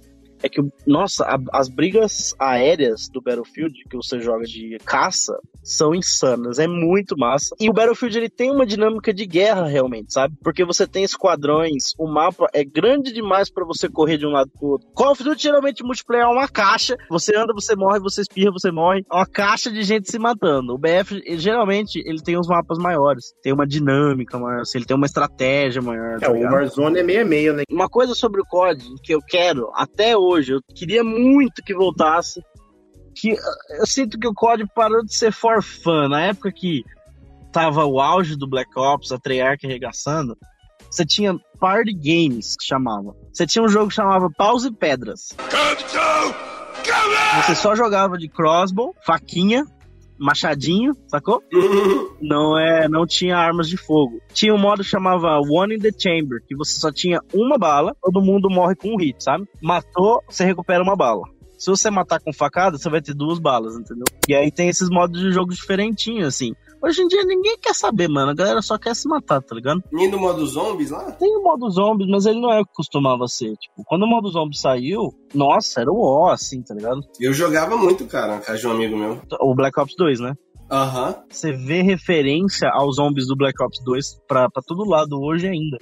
é que, nossa, a- as brigas aéreas do Battlefield, que você joga de caça, são insanas. É muito massa. E o Battlefield, ele tem uma dinâmica de guerra, realmente, sabe? Porque você tem esquadrões, o mapa é grande demais pra você correr de um lado pro outro. Call of Duty, geralmente, multiplayer é uma caixa. Você anda, você morre, você espirra, você morre. É uma caixa de gente se matando. O BF, ele- geralmente, ele tem os mapas maiores. Tem uma dinâmica maior, assim, ele tem uma estratégia maior. É, tá o? Warzone é meio meio, né? Uma coisa sobre o COD que eu quero até hoje. Eu queria muito que voltasse. Que eu sinto que o COD parou de ser for fun. Na época que tava o auge do Black Ops, a Treyarch arregaçando, você tinha party games que chamava. Você tinha um jogo que chamava Paus e Pedras. Você só jogava de crossbow, faquinha, machadinho, sacou? não é, não tinha armas de fogo. Tinha um modo que chamava One in the Chamber, que você só tinha uma bala, todo mundo morre com um hit, sabe? Matou, você recupera uma bala. Se você matar com facada, você vai ter duas balas, entendeu? E aí tem esses modos de jogo diferentinhos, assim. Hoje em dia ninguém quer saber, mano. A galera só quer se matar, tá ligado? Nem do modo zombies lá? Tem o modo zombies, mas ele não é o que costumava ser. Tipo, quando o modo zombies saiu, nossa, era o ó, assim, tá ligado? Eu jogava muito, cara, na casa de um amigo meu. O Black Ops 2, né? Aham. Você vê referência aos zombies do Black Ops 2 pra, pra todo lado hoje ainda.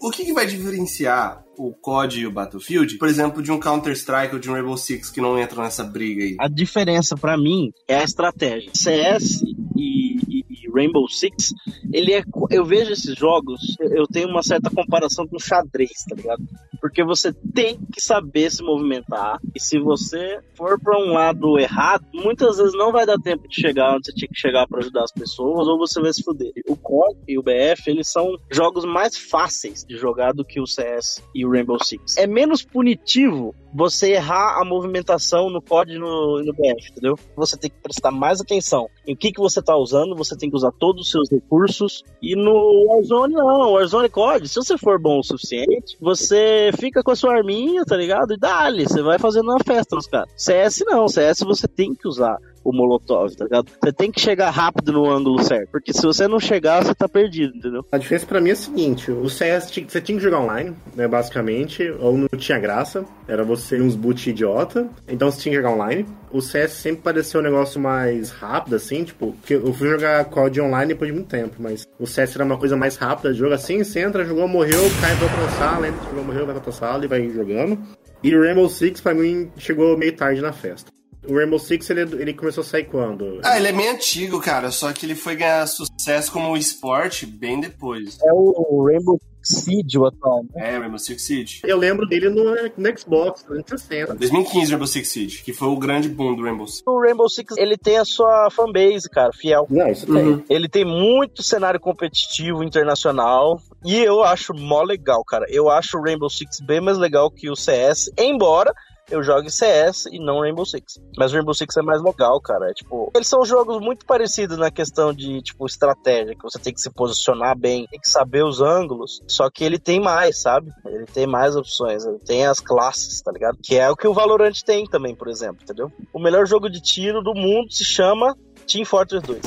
O que, que vai diferenciar o COD e o Battlefield, por exemplo, de um Counter-Strike ou de um Rainbow Six que não entram nessa briga aí? A diferença pra mim é a estratégia. CS e, e- e Rainbow Six, ele é. Eu vejo esses jogos, eu tenho uma certa comparação com xadrez, tá ligado? Porque você tem que saber se movimentar. E se você for pra um lado errado, muitas vezes não vai dar tempo de chegar onde você tinha que chegar pra ajudar as pessoas, ou você vai se fuder. O COD e o BF, eles são jogos mais fáceis de jogar do que o CS e o Rainbow Six. É menos punitivo você errar a movimentação no COD e no, no BF, entendeu? Você tem que prestar mais atenção em o que, que você tá usando, você tem que usar todos os seus recursos. E no Warzone, não. Warzone COD, se você for bom o suficiente, você fica com a sua arminha, tá ligado? E dá-lhe, você vai fazendo uma festa nos caras. CS não, CS você tem que usar o Molotov, tá ligado? Você tem que chegar rápido no ângulo certo, porque se você não chegar, você tá perdido, entendeu? A diferença pra mim é a seguinte: o CS você tinha que jogar online, né, basicamente, ou não tinha graça, era você uns boot idiota, então você tinha que jogar online. O CS sempre pareceu um negócio mais rápido, assim, tipo, porque eu fui jogar COD online depois de muito tempo, mas o CS era uma coisa mais rápida de jogo assim, você entra, jogou, morreu, cai pra outra sala, entra, jogou, morreu, vai pra outra sala e vai jogando. E Rainbow Six, pra mim, chegou meio tarde na festa. O Rainbow Six, ele, ele começou a sair quando? Ah, ele é meio antigo, cara, só que ele foi ganhar sucesso como esporte bem depois. É o Rainbow Siege, o atual. É, Rainbow Six Siege. Eu lembro dele no, no Xbox 360. 2015 Rainbow Six Siege, que foi o grande boom do Rainbow Six. O Rainbow Six, ele tem a sua fanbase, cara, fiel. Não, isso tem. Ele tem muito cenário competitivo internacional e eu acho mó legal, cara. Eu acho o Rainbow Six bem mais legal que o CS, embora eu jogue CS e não Rainbow Six. Mas o Rainbow Six é mais legal, cara. É, tipo, eles são jogos muito parecidos na questão de, tipo, estratégia, que você tem que se posicionar bem, tem que saber os ângulos. Só que ele tem mais, sabe? Ele tem mais opções, ele tem as classes, tá ligado? Que é o que o Valorant tem também, por exemplo, entendeu? O melhor jogo de tiro do mundo se chama Team Fortress 2.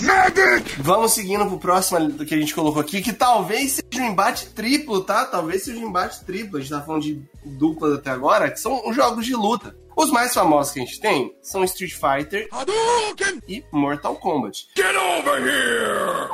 Vamos seguindo pro próximo do que a gente colocou aqui, que talvez seja um embate triplo, tá? Talvez seja um embate triplo. A gente tá falando de duplas até agora, que são os jogos de luta. Os mais famosos que a gente tem são Street Fighter e Mortal Kombat.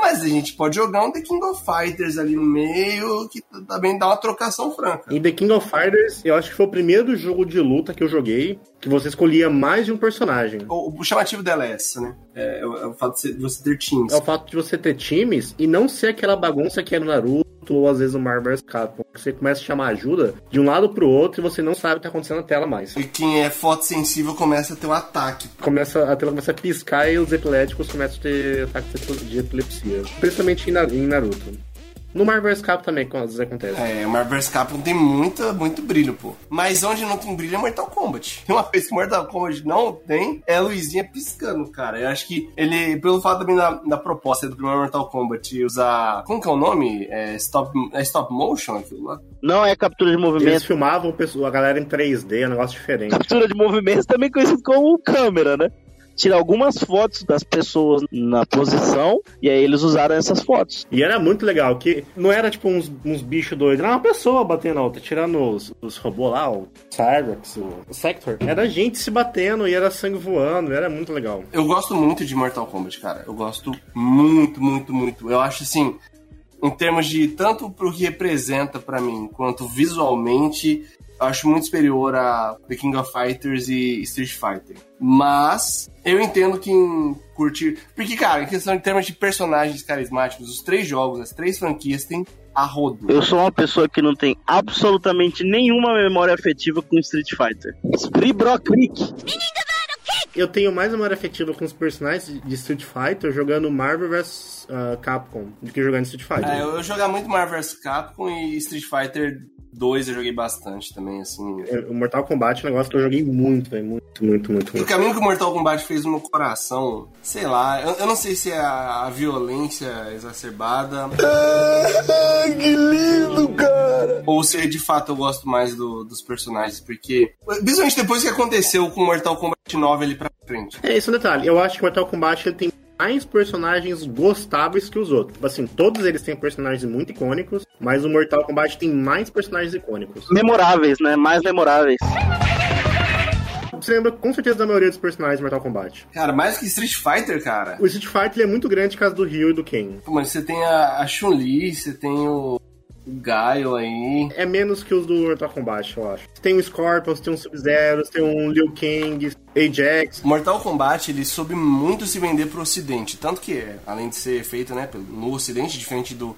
Mas a gente pode jogar um The King of Fighters ali no meio, que também dá uma trocação franca. Em The King of Fighters, eu acho que foi o primeiro jogo de luta que eu joguei que você escolhia mais de um personagem. O, o chamativo dela é essa, né? É, é o, é o fato de você, ter teams. É o fato de você ter times e não ser aquela bagunça que é no Naruto ou às vezes no Marvel vs Capcom. Você começa a chamar ajuda de um lado pro outro e você não sabe o que tá acontecendo na tela mais. E quem é fotossensível começa a ter um ataque. Começa, a tela começa a piscar e os epiléticos começam a ter ataques de epilepsia. Principalmente em Naruto. No Marvel Capcom também, às vezes acontece. É, o Marvel Capcom tem muita, muito brilho, pô. Mas onde não tem brilho é Mortal Kombat. Uma coisa que Mortal Kombat não tem é a luzinha piscando, cara. Eu acho que ele, pelo fato também da, da proposta do primeiro Mortal Kombat usar. Como que é o nome? É stop, é stop motion aquilo lá? Não é captura de Eles movimento. filmavam o pessoal- a galera em 3D, é um negócio diferente. Captura de movimento também conhecido como câmera, né? Tirar algumas fotos das pessoas na posição e aí eles usaram essas fotos. E era muito legal, que não era tipo uns, uns bichos doidos, era uma pessoa batendo a outra, tirando os, os robôs lá, o Cyrax, o, o Sector. Era gente se batendo e era sangue voando, era muito legal. Eu gosto muito de Mortal Kombat, cara. Eu gosto muito, muito, muito. Eu acho assim, em termos de tanto pro que representa pra mim, quanto visualmente, eu acho muito superior a The King of Fighters e Street Fighter. Mas eu entendo quem curtir. Porque, cara, em questão de termos de personagens carismáticos, os três jogos, as três franquias têm a rodo. Eu sou uma pessoa que não tem absolutamente nenhuma memória afetiva com Street Fighter. Spree Bro Creek. Eu tenho mais memória afetiva com os personagens de Street Fighter jogando Marvel vs uh, Capcom do que jogando Street Fighter. É, eu, jogar muito Marvel vs Capcom e Street Fighter 2 eu joguei bastante também, assim. É, O Mortal Kombat é um negócio que eu joguei muito, velho. Muito, muito, muito, O caminho que o Mortal Kombat fez no meu coração, sei lá, eu, eu não sei se é a, a violência exacerbada. que lindo, cara! Ou se de fato eu gosto mais do- dos personagens, porque. Principalmente depois que aconteceu com o Mortal Kombat 9 ali pra frente. É, isso é um detalhe. Eu acho que o Mortal Kombat ele tem mais personagens gostáveis que os outros. Tipo Assim, todos eles têm personagens muito icônicos, mas o Mortal Kombat tem mais personagens icônicos. Memoráveis, né? Mais memoráveis. Você lembra com certeza da maioria dos personagens do Mortal Kombat. Cara, mais que Street Fighter, cara. O Street Fighter ele é muito grande por causa do Ryu e do Ken. Pô, Mas você tem a, a Chun-Li, você tem o Gaio aí. É menos que os do Mortal Kombat, eu acho. Tem um Scorpion, tem um Sub-Zero, tem um Liu Kang, Ajax. Mortal Kombat, ele soube muito se vender pro ocidente. Tanto que, além de ser feito né, no ocidente, diferente do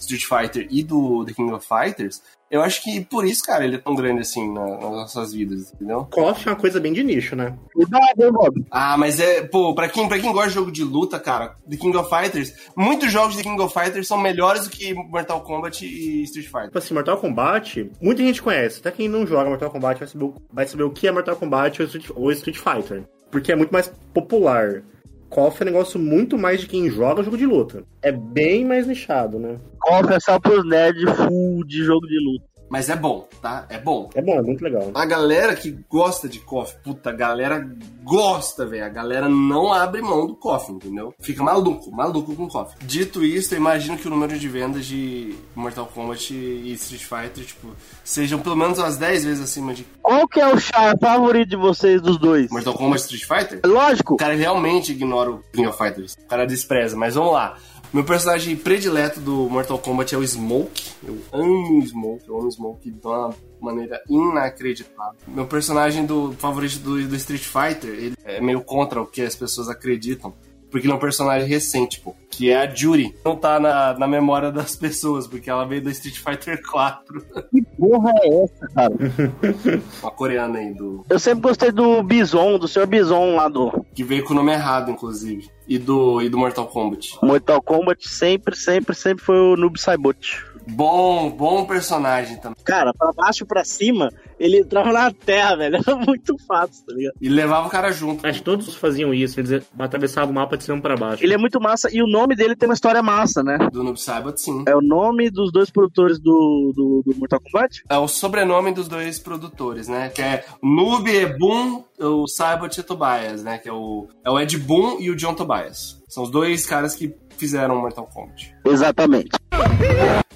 Street Fighter e do The King of Fighters, eu acho que por isso, cara, ele é tão grande assim na- nas nossas vidas, entendeu? KOF é uma coisa bem de nicho, né? Cuidado, hein, Bob? Ah, mas é, pô, pra quem, pra quem gosta de jogo de luta, cara, The King of Fighters, muitos jogos de King of Fighters são melhores do que Mortal Kombat e Street Fighter. Tipo assim, Mortal Kombat, muita gente conhece. Até quem não joga Mortal Kombat vai saber o, vai saber o que é Mortal Kombat ou Street, ou Street Fighter. Porque é muito mais popular. KOF é um negócio muito mais de quem joga jogo de luta. É bem mais nichado, né? KOF é só pros nerds full de jogo de luta. Mas é bom, tá? É bom. É bom, é muito legal. A galera que gosta de KOF, puta, a galera gosta, velho. A galera não abre mão do KOF, entendeu? Fica maluco, maluco com KOF. Dito isso, eu imagino que o número de vendas de Mortal Kombat e Street Fighter, tipo, sejam pelo menos umas 10 vezes acima de Qual que é o char favorito de vocês dos dois? Mortal Kombat e Street Fighter. Lógico. O cara realmente ignora o King of Fighters. O cara despreza, mas vamos lá. Meu personagem predileto do Mortal Kombat é o Smoke. Eu amo o Smoke, eu amo o Smoke de uma maneira inacreditável. Meu personagem do favorito do, do Street Fighter, ele é meio contra o que as pessoas acreditam. Porque ele é um personagem recente, pô. Que é a Judy. Não tá na, na memória das pessoas, porque ela veio do Street Fighter 4. Que porra é essa, cara? Uma coreana aí, do, Eu sempre gostei do Bison, do Sr. Bison lá do que veio com o nome errado, inclusive. E do, e do Mortal Kombat. Mortal Kombat. Sempre, sempre, sempre foi o Noob Saibot. Bom, bom personagem também. Cara, pra baixo e pra cima, ele entrava na terra, velho. Era muito fácil, tá ligado? E levava o cara junto. Acho que todos faziam isso, eles atravessavam o mapa de cima pra baixo. Ele é muito massa e o nome dele tem uma história massa, né? Do Noob Saibot, sim. É o nome dos dois produtores do, do, do Mortal Kombat? É o sobrenome dos dois produtores, né? Que é Noob Boom, o Saibot e Tobias, né? Que é o, é o Ed Boon e o John Tobias. São os dois caras que fizeram Mortal Kombat. Exatamente.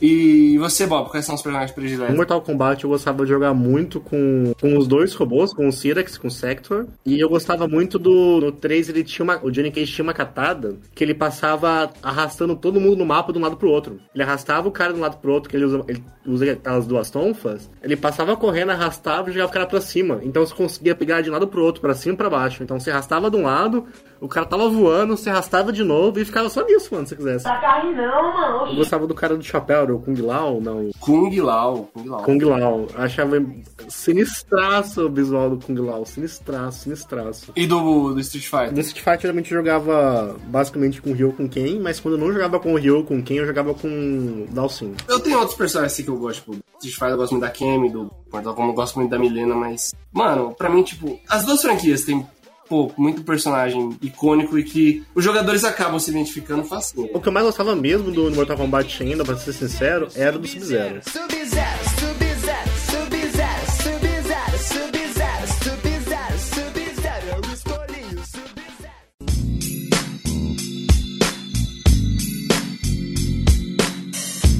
E você, Bob, quais são os personagens No prediletos? Mortal Kombat eu gostava de jogar muito com, com os dois robôs, com o Cyrax, com o Sector. E eu gostava muito do. No 3 ele tinha uma. O Johnny Cage tinha uma catada que ele passava arrastando todo mundo no mapa de um lado pro outro. Ele arrastava o cara de um lado pro outro, que ele usa, ele usa aquelas duas tonfas. Ele passava correndo, arrastava e jogava o cara pra cima. Então você conseguia pegar de um lado pro outro, pra cima e pra baixo. Então você arrastava de um lado, o cara tava voando, você arrastava de novo e ficava só nisso, mano, se você quisesse. Cair não, mano. Eu gostava do cara do chapéu, era o Kung Lao, não. Kung Lao. Kung Lao. Kung Lao. Achava sinistraço o visual do Kung Lao. Sinistraço, sinistraço. E do, do Street Fighter? No Street Fighter, geralmente jogava basicamente com o Ryo com Ken, mas quando eu não jogava com o Ryo com Ken, eu jogava com Dalsin. Eu tenho outros personagens assim que eu gosto, tipo, Street Fighter eu gosto muito da Kemi, do Mortal Kombat eu gosto muito da Milena, mas, mano, pra mim, tipo, as duas franquias têm, pô, muito personagem icônico e que os jogadores acabam se identificando fácil. O que eu mais gostava mesmo do Mortal Kombat ainda, pra ser sincero, era do Sub-Zero. Sub-Zero, Sub-Zero,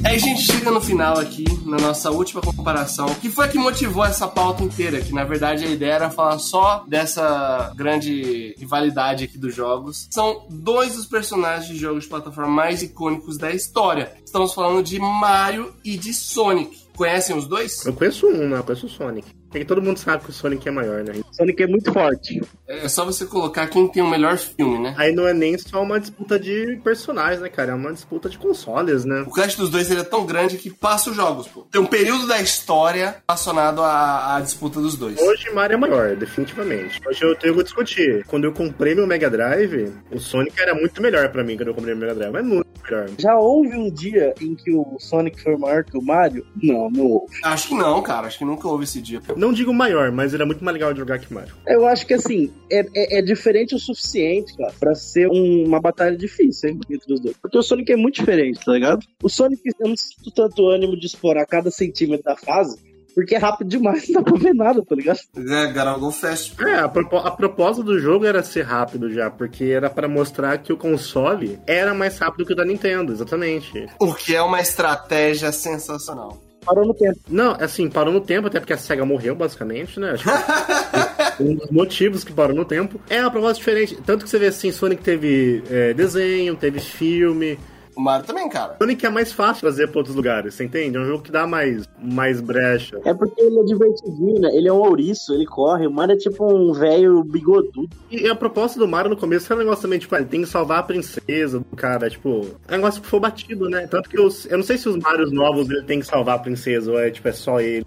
Aí a gente chega no final aqui, na nossa última comparação, que foi a que motivou essa pauta inteira, que na verdade a ideia era falar só dessa grande rivalidade aqui dos jogos. São dois dos personagens de jogos de plataforma mais icônicos da história. Estamos falando de Mario e de Sonic. Conhecem os dois? Eu conheço um, né? Eu conheço o Sonic. Porque todo mundo sabe que o Sonic é maior, né? Sonic é muito forte. É só você colocar quem tem o melhor filme, né? Aí não é nem só uma disputa de personagens, né, cara? É uma disputa de consoles, né? O cast dos dois ele é tão grande que passa os jogos, pô. Tem um período da história relacionado à, à disputa dos dois. Hoje Mario é maior, definitivamente. Hoje eu tenho que discutir. Quando eu comprei meu Mega Drive, o Sonic era muito melhor pra mim quando eu comprei meu Mega Drive. Mas muito melhor. Já houve um dia em que o Sonic foi maior que o Mario? Não, não houve. Acho que não, cara. Acho que nunca houve esse dia. Não digo maior, mas era muito mais legal de jogar que Mario. Eu acho que assim, é, é, é diferente o suficiente, cara, pra ser um- uma batalha difícil, hein, entre os dois. Porque o Sonic é muito diferente, tá ligado? O Sonic, eu não sinto tanto ânimo de explorar cada centímetro da fase, porque é rápido demais, não dá pra ver nada, tá ligado? É, gotta go fast. É, a, propo- a proposta do jogo era ser rápido já, porque era pra mostrar que o console era mais rápido que o da Nintendo, exatamente. O que é uma estratégia sensacional. Parou no tempo. Não, assim, parou no tempo, até porque a SEGA morreu, basicamente, né? Acho que um dos motivos que parou no tempo. É uma proposta diferente. Tanto que você vê assim, Sonic teve é, desenho, teve filme. O Mario também, cara. Sonic é mais fácil trazer pra outros lugares, você entende? É um jogo que dá mais, mais brecha. É porque ele é divertidinho, né? Ele é um ouriço, ele corre. O Mario é tipo um velho bigodudo. E a proposta do Mario no começo era um negócio também, tipo, ah, ele tem que salvar a princesa do cara, tipo, é um negócio que foi batido, né? Tanto que os, eu não sei se os Marios novos ele tem que salvar a princesa, ou é tipo, é só ele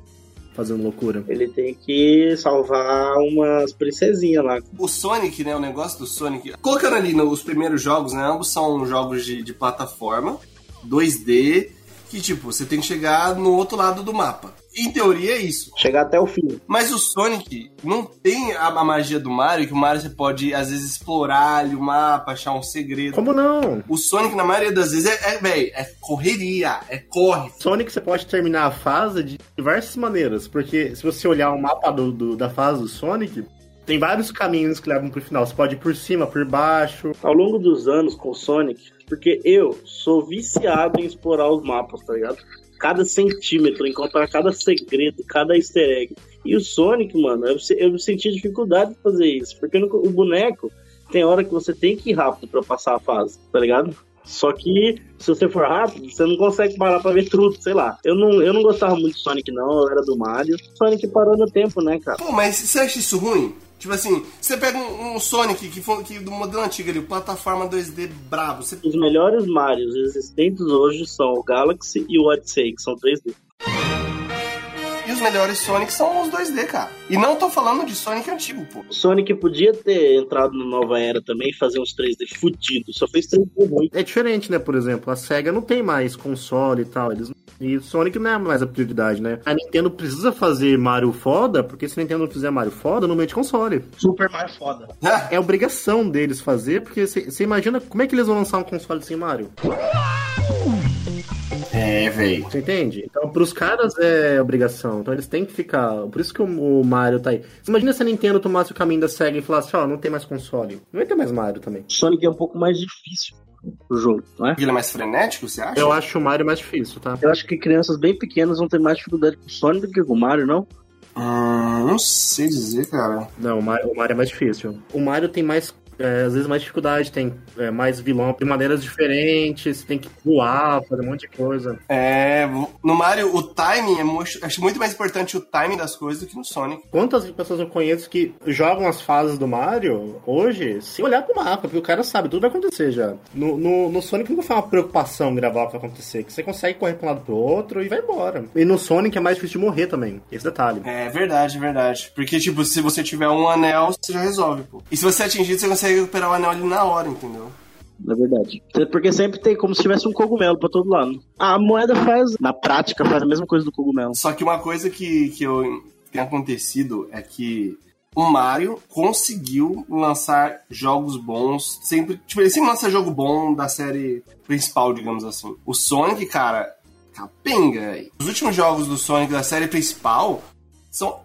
fazendo loucura. Ele tem que salvar umas princesinhas lá. O Sonic, né? O negócio do Sonic. Colocando ali nos primeiros jogos, né? Ambos são jogos de, de plataforma, 2D, que tipo, você tem que chegar no outro lado do mapa. Em teoria é isso. Chegar até o fim. Mas o Sonic não tem a, a magia do Mario, que o Mario você pode, às vezes, explorar ali o mapa, achar um segredo. Como não? O Sonic, na maioria das vezes, é, é velho, é correria, é corre. Sonic você pode terminar a fase de diversas maneiras, porque se você olhar o mapa do, do- da fase do Sonic, tem vários caminhos que levam pro final. Você pode ir por cima, por baixo. Ao longo dos anos com o Sonic, porque eu sou viciado em explorar os mapas, tá ligado? Cada centímetro, encontrar cada segredo, cada easter egg. E o Sonic, mano, eu, eu senti dificuldade de fazer isso, porque no- o boneco tem hora que você tem que ir rápido pra passar a fase, tá ligado? Só que se você for rápido, você não consegue parar pra ver tudo, sei lá. Eu não, eu não gostava muito do Sonic, não, eu era do Mario. Sonic parou no tempo, né, cara? Pô, mas você acha isso ruim? Tipo assim, você pega um, um Sonic que, foi, que do modelo antigo ali, plataforma 2D brabo, você Os melhores Marios existentes hoje são o Galaxy e o Odyssey, que são 3D. Os melhores Sonic são os 2D, cara. E não tô falando de Sonic antigo, pô. O Sonic podia ter entrado na nova era também e fazer uns 3D fudidos, só fez 3D ruim. É diferente, né? Por exemplo, a SEGA não tem mais console e tal. Eles... E Sonic não é mais a prioridade, né? A Nintendo precisa fazer Mario foda, porque se a Nintendo não fizer Mario foda, não mete console. Super Mario foda. É obrigação deles fazer, porque você imagina como é que eles vão lançar um console sem Mario? É, velho. Você entende? Então, pros caras é obrigação. Então, eles têm que ficar. Por isso que o, Mario tá aí. Imagina se a Nintendo tomasse o caminho da SEGA e falasse: Ó, não tem mais console. Não vai ter mais Mario também. O Sonic é um pouco mais difícil o jogo, não é? Ele é mais frenético, você acha? Eu acho o Mario mais difícil, tá? Eu acho que crianças bem pequenas vão ter mais dificuldade com o Sonic do que com o Mario, não? Hum, não sei dizer, cara. Não, o Mario, o Mario é mais difícil. O Mario tem mais. É, às vezes mais dificuldade, tem é, mais vilão de maneiras diferentes, tem que voar, fazer um monte de coisa. É, no Mario, o timing é muito, acho muito mais importante o timing das coisas do que no Sonic. Quantas pessoas eu conheço que jogam as fases do Mario hoje sem olhar pro mapa, porque o cara sabe, tudo vai acontecer já. No, no, no Sonic nunca foi uma preocupação gravar o que vai acontecer, que você consegue correr pra um lado pro outro e vai embora. E no Sonic é mais difícil de morrer também, esse detalhe. É verdade, verdade. Porque, tipo, se você tiver um anel, você já resolve, pô. E se você é atingido, você consegue recuperar o anel ali na hora, entendeu? É verdade. Porque sempre tem como se tivesse um cogumelo pra todo lado. A moeda faz, na prática, faz a mesma coisa do cogumelo. Só que uma coisa que, que eu, tem acontecido é que o Mario conseguiu lançar jogos bons sempre. Tipo, ele sempre lança jogo bom da série principal, digamos assim. O Sonic, cara, capenga. Os últimos jogos do Sonic da série principal são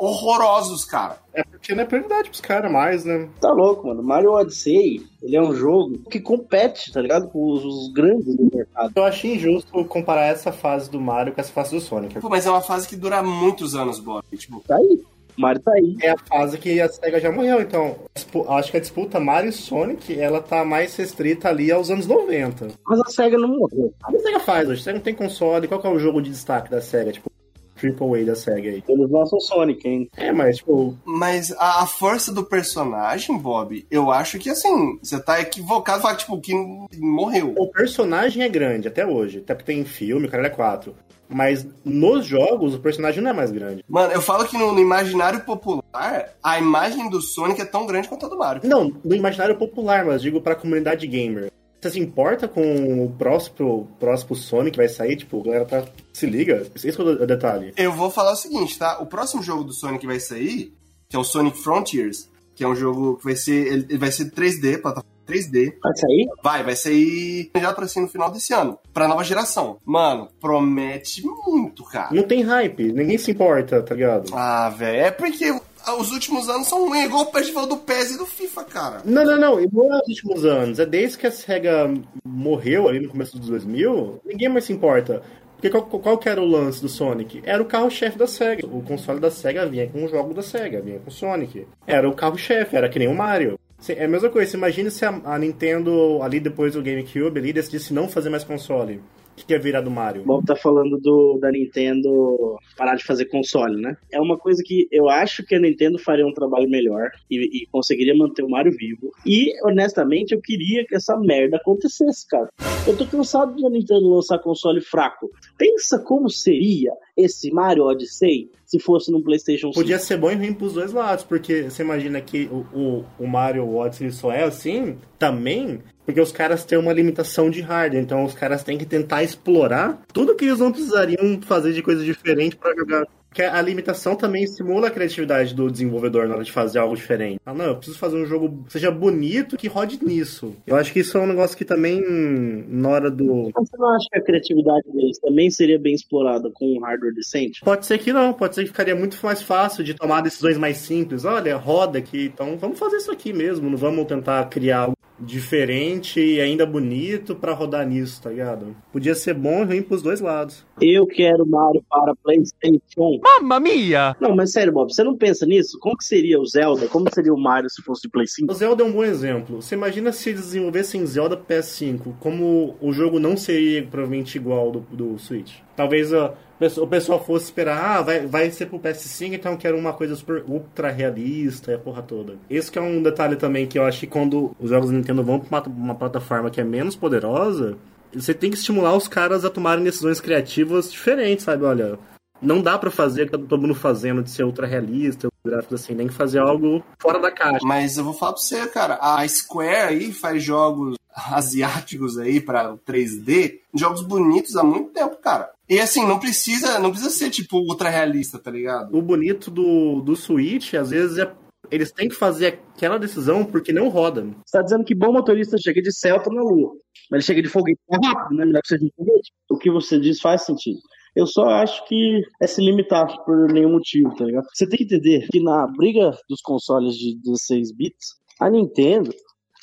horrorosos, cara. É porque não é prioridade pros caras mais, né? Tá louco, mano. Mario Odyssey, ele é um jogo que compete, tá ligado? Com os, os grandes do mercado. Eu achei injusto comparar essa fase do Mario com essa fase do Sonic. Pô, mas é uma fase que dura muitos anos, Bob. Tipo, Tá aí. O Mario tá aí. É a fase que a SEGA já morreu, então acho que a disputa Mario e Sonic, ela tá mais restrita ali aos anos 90. Mas a SEGA não morreu. A SEGA faz hoje, a SEGA não tem console, qual que é o jogo de destaque da SEGA? Tipo, Triple A da SEGA aí. Eles lançam Sonic, hein? É, mas tipo, Mas a, a força do personagem, Bob, eu acho que assim, você tá equivocado falar, tipo, que morreu. o personagem é grande até hoje, até porque tem filme, o cara é 4. Mas nos jogos, o personagem não é mais grande. Mano, eu falo que no, no imaginário popular, a imagem do Sonic é tão grande quanto a do Mario. Não, no imaginário popular, mas digo pra comunidade gamer. Você se importa com o próximo, próximo Sonic que vai sair? Tipo, a galera tá. Se liga. Esse é o detalhe. Eu vou falar o seguinte, tá? O próximo jogo do Sonic que vai sair, que é o Sonic Frontiers, que é um jogo que vai ser. Ele, ele vai ser 3D, plataforma 3D. Vai sair? Vai, vai sair já pra ser no final desse ano. Pra nova geração. Mano, promete muito, cara. Não tem hype, ninguém se importa, tá ligado? Ah, velho, é porque os últimos anos são ruins, igual o festival do PES e do FIFA, cara. Não, não, não. É nos últimos anos. É desde que a SEGA morreu ali no começo dos 2000, ninguém mais se importa. Porque qual, qual que era o lance do Sonic? Era o carro-chefe da SEGA. O console da SEGA vinha com o jogo da SEGA, vinha com o Sonic. Era o carro-chefe, era que nem o Mario. É a mesma coisa, imagina se a, a Nintendo, ali depois do GameCube, ali, decidisse não fazer mais console. Que, que ia virar do Mario? Bob tá falando do, da Nintendo parar de fazer console, né? É uma coisa que eu acho que a Nintendo faria um trabalho melhor e, e conseguiria manter o Mario vivo. E, honestamente, eu queria que essa merda acontecesse, cara. Eu tô cansado da Nintendo lançar console fraco. Pensa como seria esse Mario Odyssey se fosse no PlayStation 5. Podia ser bom e ruim pros dois lados, porque você imagina que o, o, o Mario Odyssey só é assim também porque os caras têm uma limitação de hardware, então os caras têm que tentar explorar tudo que eles não precisariam fazer de coisa diferente pra jogar. Porque a limitação também estimula a criatividade do desenvolvedor na hora de fazer algo diferente. Ah, não, eu preciso fazer um jogo que seja bonito que rode nisso. Eu acho que isso é um negócio que também, na hora do. Você não acha que a criatividade deles também seria bem explorada com um hardware decente? Pode ser que não, pode ser que ficaria muito mais fácil de tomar decisões mais simples. Olha, roda aqui, então vamos fazer isso aqui mesmo, não vamos tentar criar algo diferente e ainda bonito pra rodar nisso, tá ligado? Podia ser bom e ruim pros dois lados. Eu quero Mario para PlayStation. Mamma mia! Não, mas sério, Bob, você não pensa nisso? Como que seria o Zelda? Como seria o Mario se fosse de Play 5? O Zelda é um bom exemplo. Você imagina se desenvolvessem Zelda PS5, como o jogo não seria provavelmente igual ao do, do Switch. Talvez a, o pessoal fosse esperar, ah, vai, vai ser pro PS5, então quero uma coisa super ultra realista e a porra toda. Esse é um detalhe também que eu acho que quando os jogos da Nintendo vão pra uma, uma plataforma que é menos poderosa, você tem que estimular os caras a tomarem decisões criativas diferentes, sabe? Olha, não dá pra fazer o que tá todo mundo fazendo de ser ultra realista, gráficos assim, tem que fazer algo fora da caixa. Mas eu vou falar pra você, cara, a Square aí faz jogos asiáticos aí pra 3D, jogos bonitos há muito tempo, cara. E assim, não precisa, não precisa ser tipo ultra realista, tá ligado? O bonito do, do Switch, às vezes, é eles têm que fazer aquela decisão porque não roda. Você tá dizendo que bom motorista chega de Celta na Lua, mas ele chega de foguete mais rápido, né? Melhor que seja de foguete. O que você diz faz sentido. Eu só acho que é se limitar por nenhum motivo, tá ligado? Você tem que entender que na briga dos consoles de 16 bits, a Nintendo,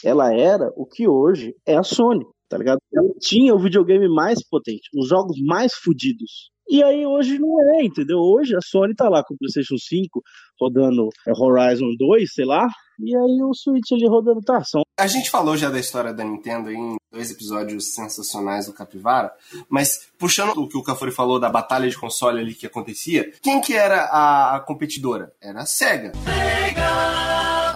ela era o que hoje é a Sony, tá ligado? Ela tinha o videogame mais potente, os jogos mais fodidos. E aí hoje não é, entendeu? Hoje a Sony tá lá com o PlayStation 5 rodando Horizon 2, sei lá, e aí o Switch ali rodando tá, são A gente falou já da história da Nintendo em dois episódios sensacionais do Capivara, mas puxando o que o Cafuri falou da batalha de console ali que acontecia, quem que era a, competidora? Era a SEGA.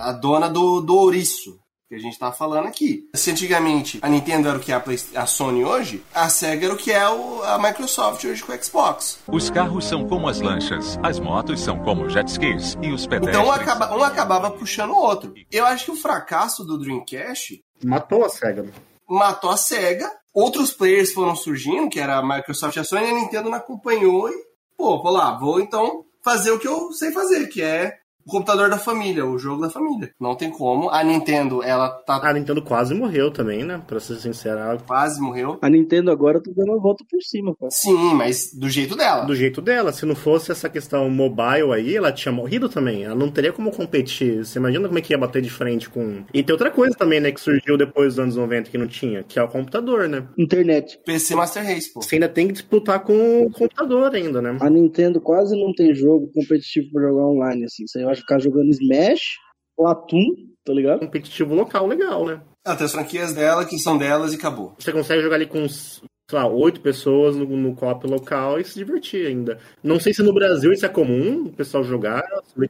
A dona do, do ouriço. Que a gente tava falando aqui. Se antigamente a Nintendo era o que é a, Play- a Sony hoje, a SEGA era o que é o- a Microsoft hoje com o Xbox. Os carros são como as lanchas, as motos são como jet skis e os pedestres. Então um, acaba- um acabava puxando o outro. Eu acho que o fracasso do Dreamcast Matou a SEGA. matou a SEGA. Outros players foram surgindo, que era a Microsoft e a Sony, e a Nintendo não acompanhou e, pô, vou lá, vou então fazer o que eu sei fazer, que é o computador da família, o jogo da família. Não tem como. A Nintendo, ela tá A Nintendo quase morreu também, né? Pra ser sincero. ela- quase morreu. A Nintendo agora tá dando a volta por cima, cara. Sim, mas do jeito dela. Do jeito dela, se não fosse essa questão mobile aí, ela tinha morrido também. Ela não teria como competir. Você imagina como é que ia bater de frente com. E tem outra coisa também, né, que surgiu depois dos anos 90 que não tinha, que é o computador, né? Internet. PC Master Race, pô. Você ainda tem que disputar com o computador ainda, né? A Nintendo quase não tem jogo competitivo pra jogar online, assim. Você vai ficar jogando Smash, Platum, tá ligado? Competitivo local legal, né? Ela tem as franquias dela, que são delas e acabou. Você consegue jogar ali com, sei lá, oito pessoas no, no co-op local e se divertir ainda. Não sei se no Brasil isso é comum, o pessoal jogar,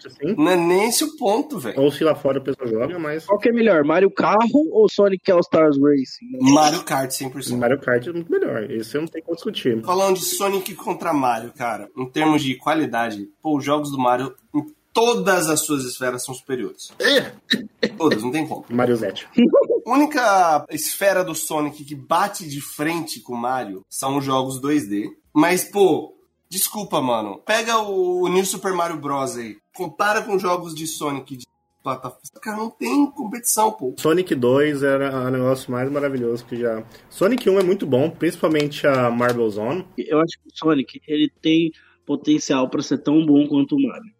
assim. Não é nem esse o ponto, velho. Ou se lá fora o pessoal joga, mas Qual que é melhor, Mario Carro ou Sonic All Stars Racing? Mario Kart 100%. Mario Kart é muito melhor. Esse eu não tenho como discutir. Falando de Sonic contra Mario, cara, em termos de qualidade, pô, os jogos do Mario, todas as suas esferas são superiores. Todas, não tem como. Mario Zete. A única esfera do Sonic que bate de frente com o Mario são os jogos 2D. Mas, pô, desculpa, mano. Pega o New Super Mario Bros. aí. Compara com jogos de Sonic de plataforma. Cara, não tem competição, pô. Sonic 2 era o negócio mais maravilhoso que já. Sonic 1 é muito bom, principalmente a Marble Zone. Eu acho que o Sonic, ele tem potencial pra ser tão bom quanto o Mario.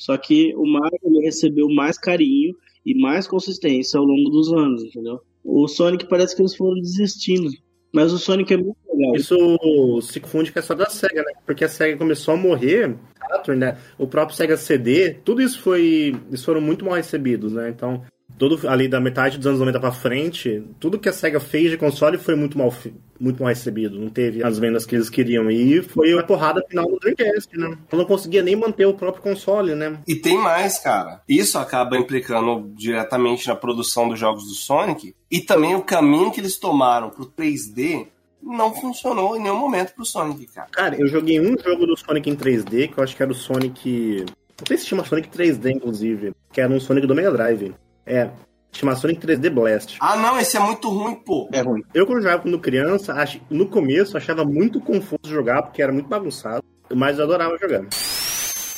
Só que o Mario, ele recebeu mais carinho e mais consistência ao longo dos anos, entendeu? O Sonic parece que eles foram desistindo. Mas o Sonic é muito legal. Isso se confunde com a história da SEGA, né? Porque a SEGA começou a morrer, Saturn, né? O próprio SEGA CD, tudo isso foi. Eles foram muito mal recebidos, né? Então, todo ali da metade dos anos 90 pra frente, tudo que a SEGA fez de console foi muito mal, muito mal recebido. Não teve as vendas que eles queriam. E foi a porrada final do Dreamcast, né? Eu não conseguia nem manter o próprio console, né? E tem mais, cara. Isso acaba implicando diretamente na produção dos jogos do Sonic. E também o caminho que eles tomaram pro 3D não funcionou em nenhum momento pro Sonic, cara. Cara, eu joguei um jogo do Sonic em 3D, que eu acho que era o Sonic. Não sei se chama Sonic 3D, inclusive. Que era um Sonic do Mega Drive. É. Chama Sonic 3D Blast. Ah, não, esse é muito ruim, pô. É ruim. Eu, quando jogava quando criança, ach- no começo achava muito confuso jogar, porque era muito bagunçado. Mas eu adorava jogar.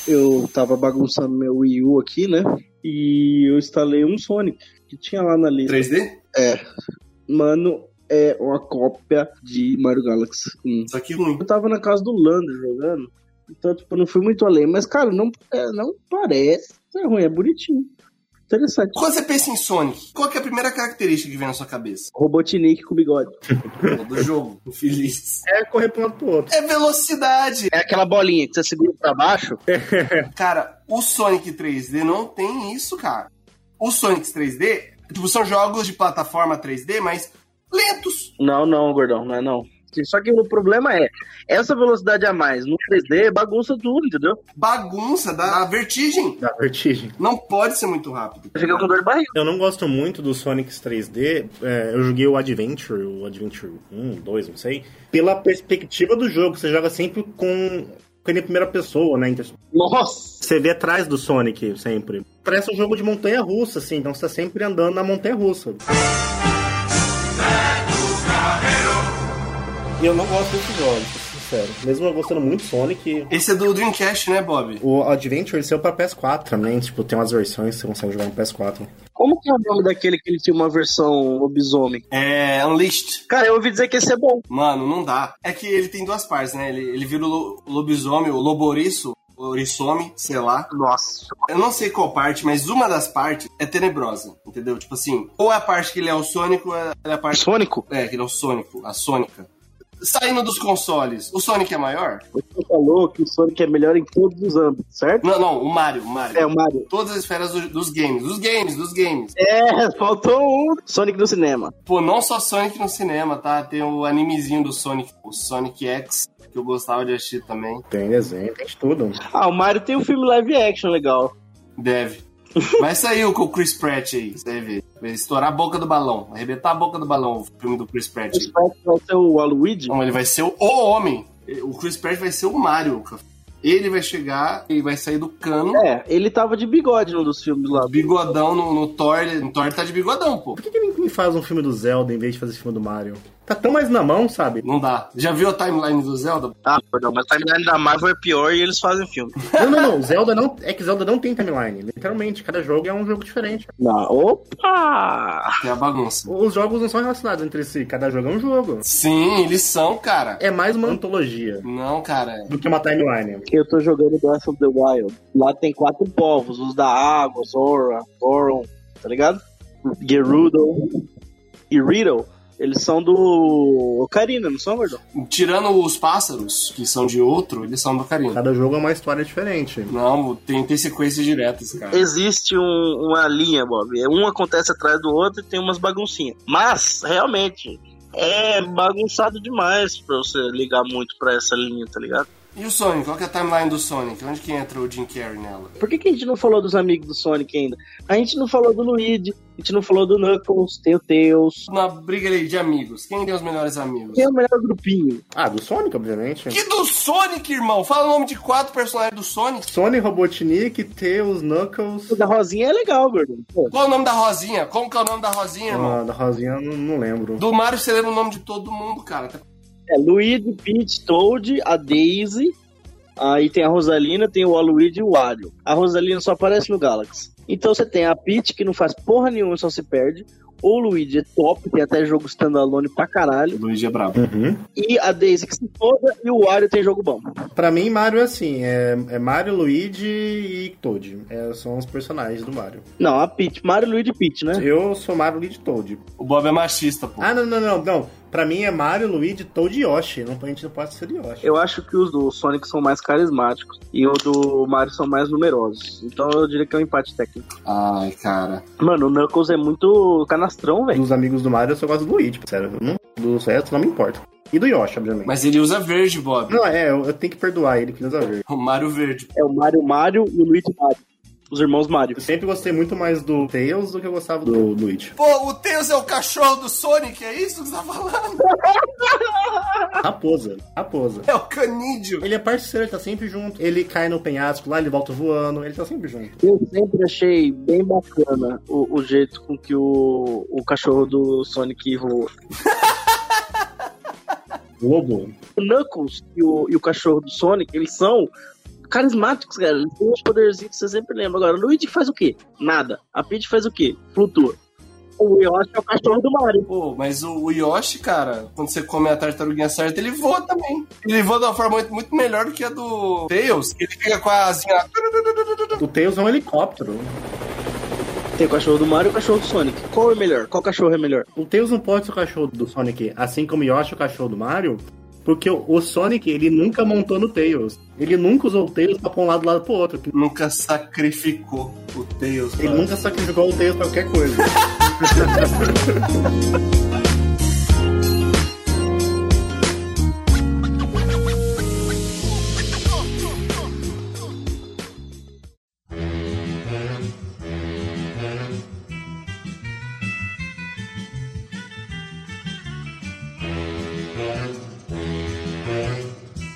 Eu tava bagunçando meu Wii U aqui, né? E eu instalei um Sonic que tinha lá na lista. 3D? Mano, é uma cópia de Mario Galaxy 1. Só que ruim. Eu tava na casa do Lander jogando. Então, tipo, não fui muito além. Mas, cara, não, é, não parece ser ruim, é bonitinho. Interessante. Quando você pensa em Sonic, qual que é a primeira característica que vem na sua cabeça? Robotnik com bigode. Do jogo, infeliz. É correr pra um lado pro outro. É velocidade. É aquela bolinha que você segura pra baixo. Cara, o Sonic 3D não tem isso, cara. Os Sonics 3D, tipo, são jogos de plataforma 3D, mas lentos. Não, não, gordão, não é não. Só que o problema é, essa velocidade a mais no 3D bagunça tudo, entendeu? Bagunça, dá vertigem. Da vertigem. Não pode ser muito rápido. Eu fiquei com dor de barriga. Eu não gosto muito do Sonic 3D. É, eu joguei o Adventure, o Adventure 1, 2, não sei. Pela perspectiva do jogo, você joga sempre com. Com ele em primeira pessoa, né? Então, Nossa! Você vê atrás do Sonic sempre. Parece um jogo de montanha russa, assim, então você tá sempre andando na montanha russa. Eu não gosto desses jogos, pra ser sincero. Mesmo eu gostando muito de Sonic, Esse é do Dreamcast, né, Bob? o Adventure ele saiu pra PS4 também. Tipo, tem umas versões que você consegue jogar no PS4. Como que é o nome daquele que ele tinha uma versão lobisomem? É Unleashed. Cara, eu ouvi dizer que esse é bom. Mano, não dá. É que ele tem duas partes, né? Ele, ele vira o lo- lobisomem, o loboriço, o orissome, sei lá. Nossa. Eu não sei qual parte, mas uma das partes é tenebrosa, entendeu? Tipo assim, ou é a parte que ele é o Sônico, ou é a parte... Sônico? É, que ele é o Sônico, a Sônica. Saindo dos consoles, o Sonic é maior? Você falou que o Sonic é melhor em todos os âmbitos, certo? Não, não, o Mario, o Mario. É, o Mario. Todas as esferas do- dos games, dos games, dos games. É, faltou um Sonic do cinema. Pô, não só Sonic no cinema, tá? Tem o animezinho do Sonic, o Sonic X, que eu gostava de assistir também. Tem desenho, tem de tudo. Ah, o Mario tem um filme live action legal. Deve. Vai sair com o Chris Pratt aí, você vai ver. Vai estourar a boca do balão, arrebentar a boca do balão o filme do Chris Pratt. Esse vai ser o Waluigi? Não, ele vai ser o, o homem. O Chris Pratt vai ser o Mario. cara. Ele vai chegar e vai sair do cano. É, ele tava de bigode num dos filmes lá. Bigodão no, no Thor. ele- No Thor ele tá de bigodão, pô. Por que, que ninguém faz um filme do Zelda em vez de fazer esse filme do Mario? Tá tão mais na mão, sabe? Não dá. Já viu a timeline do Zelda? Ah, perdão, mas a timeline da Marvel é pior e eles fazem filme. Não, não, não. Zelda não. É que Zelda não tem timeline. Literalmente, cada jogo é um jogo diferente. Não, opa! É a bagunça. Os jogos não são relacionados entre si, cada jogo é um jogo. Sim, eles são, cara. É mais uma antologia Não, cara. do que uma timeline. Eu tô jogando Breath of the Wild. Lá tem quatro povos, os da água, Zora, Goron, tá ligado? Gerudo e Riddle. Eles são do Ocarina, não são, Gordão? Tirando os pássaros, que são de outro, eles são do Carinho. Cada jogo é uma história diferente. Não, tem, tem sequências diretas, cara. Existe um- uma linha, Bob. Um acontece atrás do outro e tem umas baguncinhas. Mas, realmente, é bagunçado demais pra você ligar muito pra essa linha, tá ligado? E o Sonic? Qual que é a timeline do Sonic? Onde que entra o Jim Carrey nela? Por que, que a gente não falou dos amigos do Sonic ainda? A gente não falou do Luigi, a gente não falou do Knuckles, tem o Tails. Na briga ali de amigos, quem tem os melhores amigos? Quem é o melhor grupinho? Ah, do Sonic, obviamente. Que do Sonic, irmão? Fala o nome de quatro personagens do Sonic. Sonic, Robotnik, Tails, Knuckles. O da Rosinha é legal, Gordon. Pô, Qual é o nome da Rosinha? Como que é o nome da Rosinha, irmão? Ah, da Rosinha eu não, não lembro. Do Mario você lembra o nome de todo mundo, cara. É Luigi, Peach, Toad, a Daisy. Aí tem a Rosalina, tem o Waluigi e o Wario. A Rosalina só aparece no Galaxy. Então você tem a Peach, que não faz porra nenhuma, só se perde. O Luigi é top, tem até jogo standalone pra caralho. O Luigi é brabo. Uhum. E a Daisy que se foda e o Wario tem jogo bom. Pra mim, Mario é assim: é, é Mario, Luigi e Toad. É, são os personagens do Mario. Não, a Peach, Mario, Luigi e Peach, né? Eu sou Mario, Luigi e Toad. O Bob é machista, pô. Ah, não, não, não, não. Pra mim é Mario, Luigi, Toad e Yoshi. Não, a gente não pode ser de Yoshi. Eu acho que os do Sonic são mais carismáticos e o do Mario são mais numerosos. Então eu diria que é um empate técnico. Ai, cara. Mano, o Knuckles é muito canastrão, velho. Dos amigos do Mario, eu só gosto do Luigi, sério. Não, dos restos não me importa. E do Yoshi, obviamente. Mas ele usa verde, Bob. Não, é, eu, eu tenho que perdoar ele que usa verde. O Mario verde. É o Mario Mario e o Luigi Mario. Os irmãos Mario. Eu sempre gostei muito mais do Tails do que eu gostava do Luigi. Pô, o Tails é o cachorro do Sonic, é isso que você tá falando? Raposa. Raposa. É o canídeo. Ele é parceiro, ele tá sempre junto. Ele cai no penhasco lá, ele volta voando, ele tá sempre junto. Eu sempre achei bem bacana o, o jeito com que o, o cachorro do Sonic voa. Lobo. O Knuckles e o, e o cachorro do Sonic, eles são carismáticos, cara. Eles têm uns poderzinhos que você sempre lembra. Agora, o Luigi faz o quê? Nada. A Peach faz o quê? Flutua. O Yoshi é o cachorro do Mario. Pô, mas o Yoshi, cara, quando você come a tartaruguinha certa, ele voa também. Ele voa de uma forma muito, muito melhor do que a do Tails, que ele fica com a asinha. O Tails é um helicóptero. Tem o cachorro do Mario e o cachorro do Sonic. Qual é melhor? Qual cachorro é melhor? O Tails não pode ser o cachorro do Sonic, assim como o Yoshi é o cachorro do Mario, porque o, Sonic, ele nunca montou no Tails. Ele nunca usou o Tails pra pôr um lado do lado pro outro. Nunca sacrificou o Tails. Ele nunca sacrificou o Tails pra qualquer coisa.